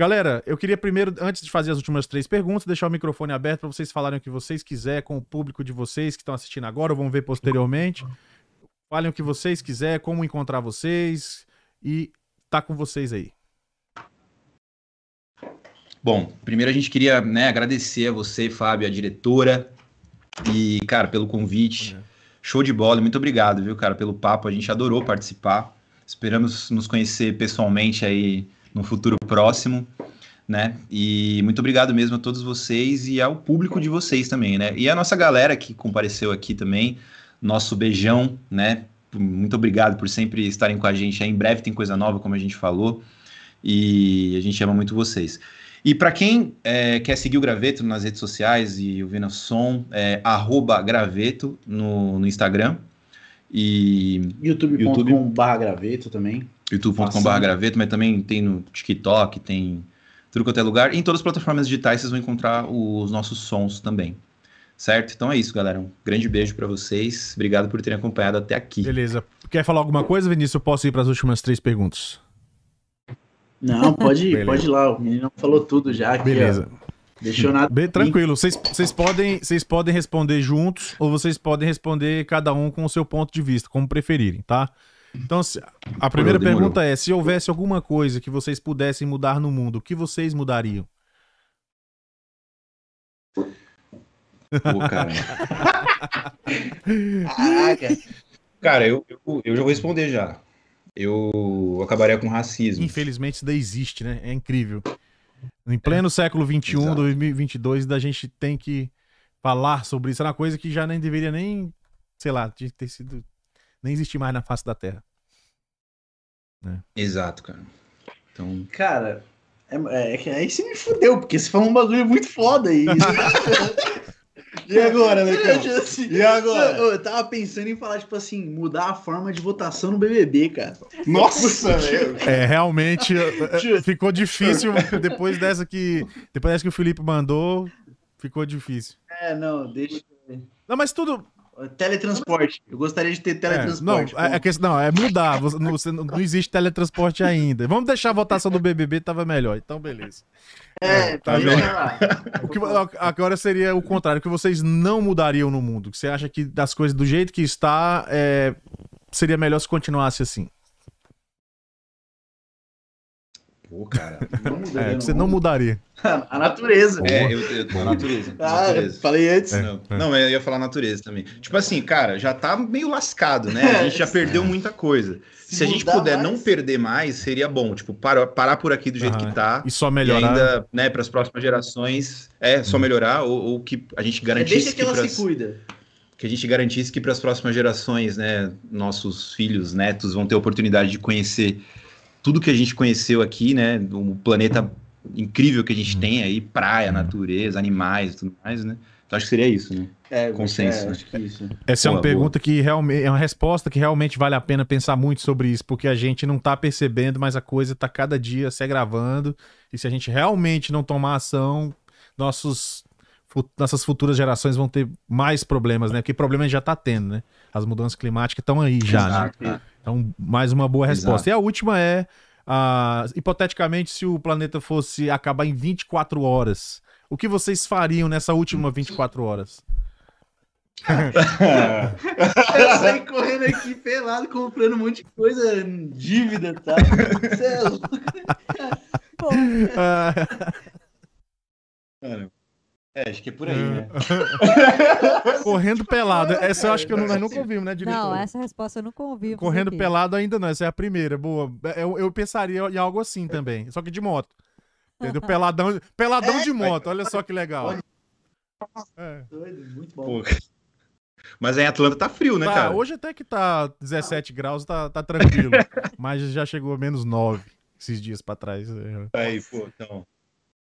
B: Galera, eu queria primeiro, antes de fazer as últimas três perguntas, deixar o microfone aberto para vocês falarem o que vocês quiserem com o público de vocês que estão assistindo agora ou vão ver posteriormente. Falem o que vocês quiserem, como encontrar vocês e tá com vocês aí.
C: Bom, primeiro a gente queria né, agradecer a você, Fábio, a diretora, e, cara, pelo convite.
B: É.
C: Show de bola, muito obrigado, viu, cara, pelo papo. A gente adorou participar. Esperamos nos conhecer pessoalmente aí no futuro próximo, né? E muito obrigado mesmo a todos vocês e ao público de vocês também, né? E a nossa galera que compareceu aqui também, nosso beijão, né? Muito obrigado por sempre estarem com a gente. Aí em breve tem coisa nova, como a gente falou. E a gente ama muito vocês. E para quem é, quer seguir o Graveto nas redes sociais e ouvir no som, é arroba graveto no, no Instagram. E
E: youtube.com.br graveto também.
C: youtube.com.br graveto, mas também tem no TikTok, tem tudo quanto é lugar. E em todas as plataformas digitais vocês vão encontrar os nossos sons também. Certo? Então é isso, galera. Um grande beijo para vocês. Obrigado por terem acompanhado até aqui.
B: Beleza. Quer falar alguma coisa, Vinícius? Eu posso ir para as últimas três perguntas.
E: Não, pode ir, pode ir lá. O menino falou tudo já. Aqui,
B: Beleza.
E: Ó. Deixou nada.
B: Bem, tranquilo. Vocês, podem, podem responder juntos ou vocês podem responder cada um com o seu ponto de vista, como preferirem, tá? Então, se, a primeira
C: Demorou,
B: pergunta é: se houvesse alguma coisa que vocês pudessem mudar no mundo, o que vocês mudariam?
C: Pô, cara.
E: Caraca.
C: cara, eu, eu, eu já vou responder já. Eu acabaria com racismo.
B: Infelizmente, isso daí existe, né? É incrível. Em pleno século XXI,
C: Exato.
B: 2022, da gente tem que falar sobre isso. É uma coisa que já nem deveria nem, sei lá, de ter sido. nem existir mais na face da Terra.
C: Exato, cara. Então,
E: Cara, é, é aí você me fudeu, porque você falou um bagulho muito foda aí.
F: E agora, Lecão?
E: Assim,
F: E agora?
E: Eu, eu tava pensando em falar, tipo assim, mudar a forma de votação no BBB, cara.
F: Nossa, velho.
B: É, realmente é, ficou difícil depois dessa que. Depois dessa que o Felipe mandou, ficou difícil.
E: É, não, deixa.
B: Não, mas tudo.
E: Teletransporte. Eu gostaria de ter
B: É, não,
E: teletransporte.
B: é, é que- não, é mudar. Você- não, você não- não existe teletransporte ainda. Vamos deixar a votação do BBB, tava melhor. Então, beleza.
E: É,
B: tá
E: deixa
B: bem.
E: lá.
B: O que, agora seria o contrário, o que vocês não mudariam no mundo. Que você acha que das coisas do jeito que está, é, seria melhor se continuasse assim.
C: Pô, cara.
E: Não mudaria
B: É, que você não mudaria.
E: A natureza.
C: É, eu, eu, a natureza.
E: Ah,
C: natureza.
E: falei antes.
C: Não, não, mas eu ia falar natureza também. Tipo assim, cara, já tá meio lascado, né? A gente já perdeu muita coisa. Se a gente puder
E: mais-
C: não perder mais, seria bom. Tipo, parar, parar por aqui do jeito
B: Aham.
C: que tá.
B: E só
C: E
B: melhorar.
C: ainda, né, para as próximas gerações, é só melhorar ou, ou que a gente
E: É,
C: garantisse
E: deixa que
C: que,
E: ela
C: pras-
E: se cuida.
C: que a gente garantisse que para as próximas gerações, né, nossos filhos, netos vão ter oportunidade de conhecer tudo que a gente conheceu aqui, né, o planeta incrível que a gente tem aí, praia, natureza, animais, e tudo mais, né? Então acho que seria isso, né?
E: É,
C: Consenso,
E: é, acho que isso.
B: Essa é uma
C: Boa,
B: pergunta que realmente é uma resposta que realmente vale a pena pensar muito sobre isso, porque a gente não tá percebendo, mas a coisa tá cada dia se agravando. E se a gente realmente não tomar ação, nossos, nossas futuras gerações vão ter mais problemas, né? Porque problema a gente já tá tendo, né? As mudanças climáticas estão aí já, né?
C: Exato.
B: Então, mais uma boa resposta.
C: Exato.
B: E a última é, ah, hipoteticamente, se o planeta fosse acabar em 24 horas, o que vocês fariam nessa última 24 horas?
E: Eu saí correndo aqui pelado, comprando um monte de coisa, dívida e tal. Cê é louco.
B: Ah,
C: Cara, é, acho que é por aí, né?
B: Correndo pelado. Essa eu acho que eu não- nós nunca ouvimos, né, diretor?
D: não, essa resposta eu nunca ouvi.
B: Correndo
D: aqui.
B: pelado ainda não, essa é a primeira. Boa. Eu, eu pensaria em algo assim também, só que de moto. Entendeu? Peladão, peladão de moto, olha só que legal. É.
E: Doido, muito bom.
C: Pô, Mas aí em Atlanta tá frio, né,
B: Tá,
C: cara?
B: hoje até que tá 17 graus, tá, tá tranquilo. mas já chegou a menos 9 esses dias pra trás. É,
C: Aí, pô, então,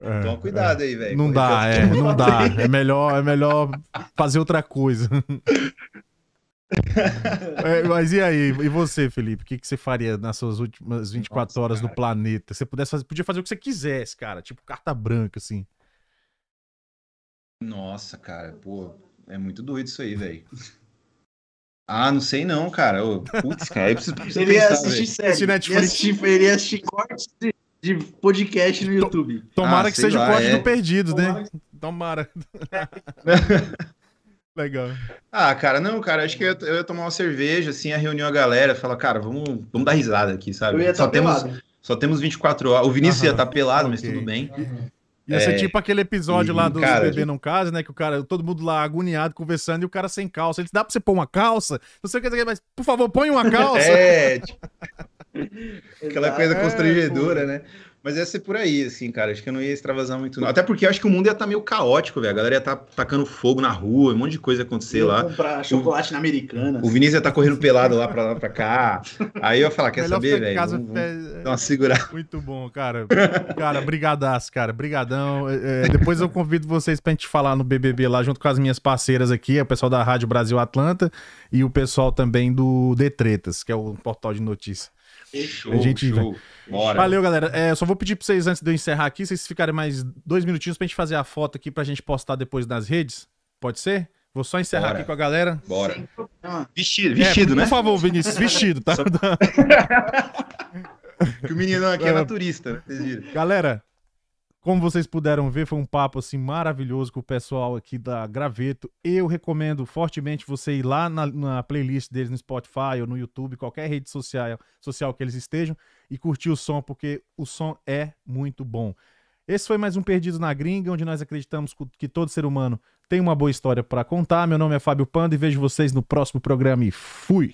B: é,
C: toma cuidado aí, velho.
B: Não dá, é, não dá. É melhor, é melhor fazer outra coisa. É, mas e aí? E você, Felipe? O que, que você faria nas suas últimas 24
C: Nossa,
B: horas no
C: cara.
B: planeta? Você pudesse fazer, podia fazer o que você quisesse, cara. Tipo carta branca, assim.
C: Nossa, cara, pô, é muito doido isso aí, velho. Ah, não sei não, cara. Ô, Putz, cara, aí preciso, preciso
E: Ele ia assistir série.
B: Esse
E: Ele ia
B: Netflix.
E: assistir, ele ia assistir cortes de, de podcast no YouTube.
B: Tomara
C: Ah,
B: que seja o
C: lá,
B: corte
C: é.
B: do Perdidos, né? Tomara. Legal.
C: Ah, cara, não, cara, acho que eu, ia- eu ia tomar uma cerveja, assim, a reunião a galera, falar, cara, vamos, vamos dar risada aqui, sabe?
E: Eu ia
C: só,
E: estar
C: temos, só temos 24 horas. O Vinícius ia
B: Aham,
C: estar pelado, mas
B: ok.
C: tudo bem.
B: Ia ser
C: É,
B: tipo aquele episódio
C: e,
B: lá do
C: cara,
B: Bebê Não Casa, né? Que o cara, todo mundo lá agoniado, conversando, e o cara sem calça. Ele disse, dá pra você pôr uma calça? Não sei o que, não sei o que, mas por favor, põe uma calça.
C: É, tipo, aquela
E: Exato.
C: coisa
B: É,
C: constrangedora, né? Mas ia ser por aí, assim, cara. Acho que eu não ia extravasar muito, não. Até porque eu acho que o mundo ia estar meio caótico, velho. A galera ia estar tacando fogo na rua, um monte de coisa ia acontecer
E: Eu
C: lá.
E: comprar chocolate na Americana.
C: O Vinícius ia estar correndo pelado lá pra lá pra cá. Aí eu ia falar, quer
B: Melhor
C: saber, velho?
B: casa,
C: Vamos, vamos
B: é,
C: uma segurada.
B: Muito bom, cara. Cara, brigadaço, cara. Brigadão. É, é, depois eu convido vocês pra gente falar no BBB lá, junto com as minhas parceiras aqui, o pessoal da Rádio Brasil Atlanta e o pessoal também do Detretas, que é o portal de notícias.
C: Show,
B: A gente
C: show. Bora.
B: Valeu, galera. É, só vou pedir pra vocês, antes de eu encerrar aqui, vocês ficarem mais dois minutinhos pra gente fazer a foto aqui pra gente postar depois nas redes. Pode ser? Vou só encerrar
C: Bora.
B: aqui com a galera.
C: Bora.
E: Problema.
C: Vestido,
B: É,
C: vestido, né?
B: Por favor, Vinícius, vestido, tá?
C: Que o menino aqui é
B: É.
C: naturista, né? Vocês viram?
B: Galera, como vocês puderam ver, foi um papo assim maravilhoso com o pessoal aqui da Graveto. Eu recomendo fortemente você ir lá na, na playlist deles no Spotify ou no YouTube, qualquer rede social, social que eles estejam, e curtir o som, porque o som é muito bom. Esse foi mais um Perdidos na Gringa, onde nós acreditamos que todo ser humano tem uma boa história para contar. Meu nome é Fábio Panda e vejo vocês no próximo programa e fui!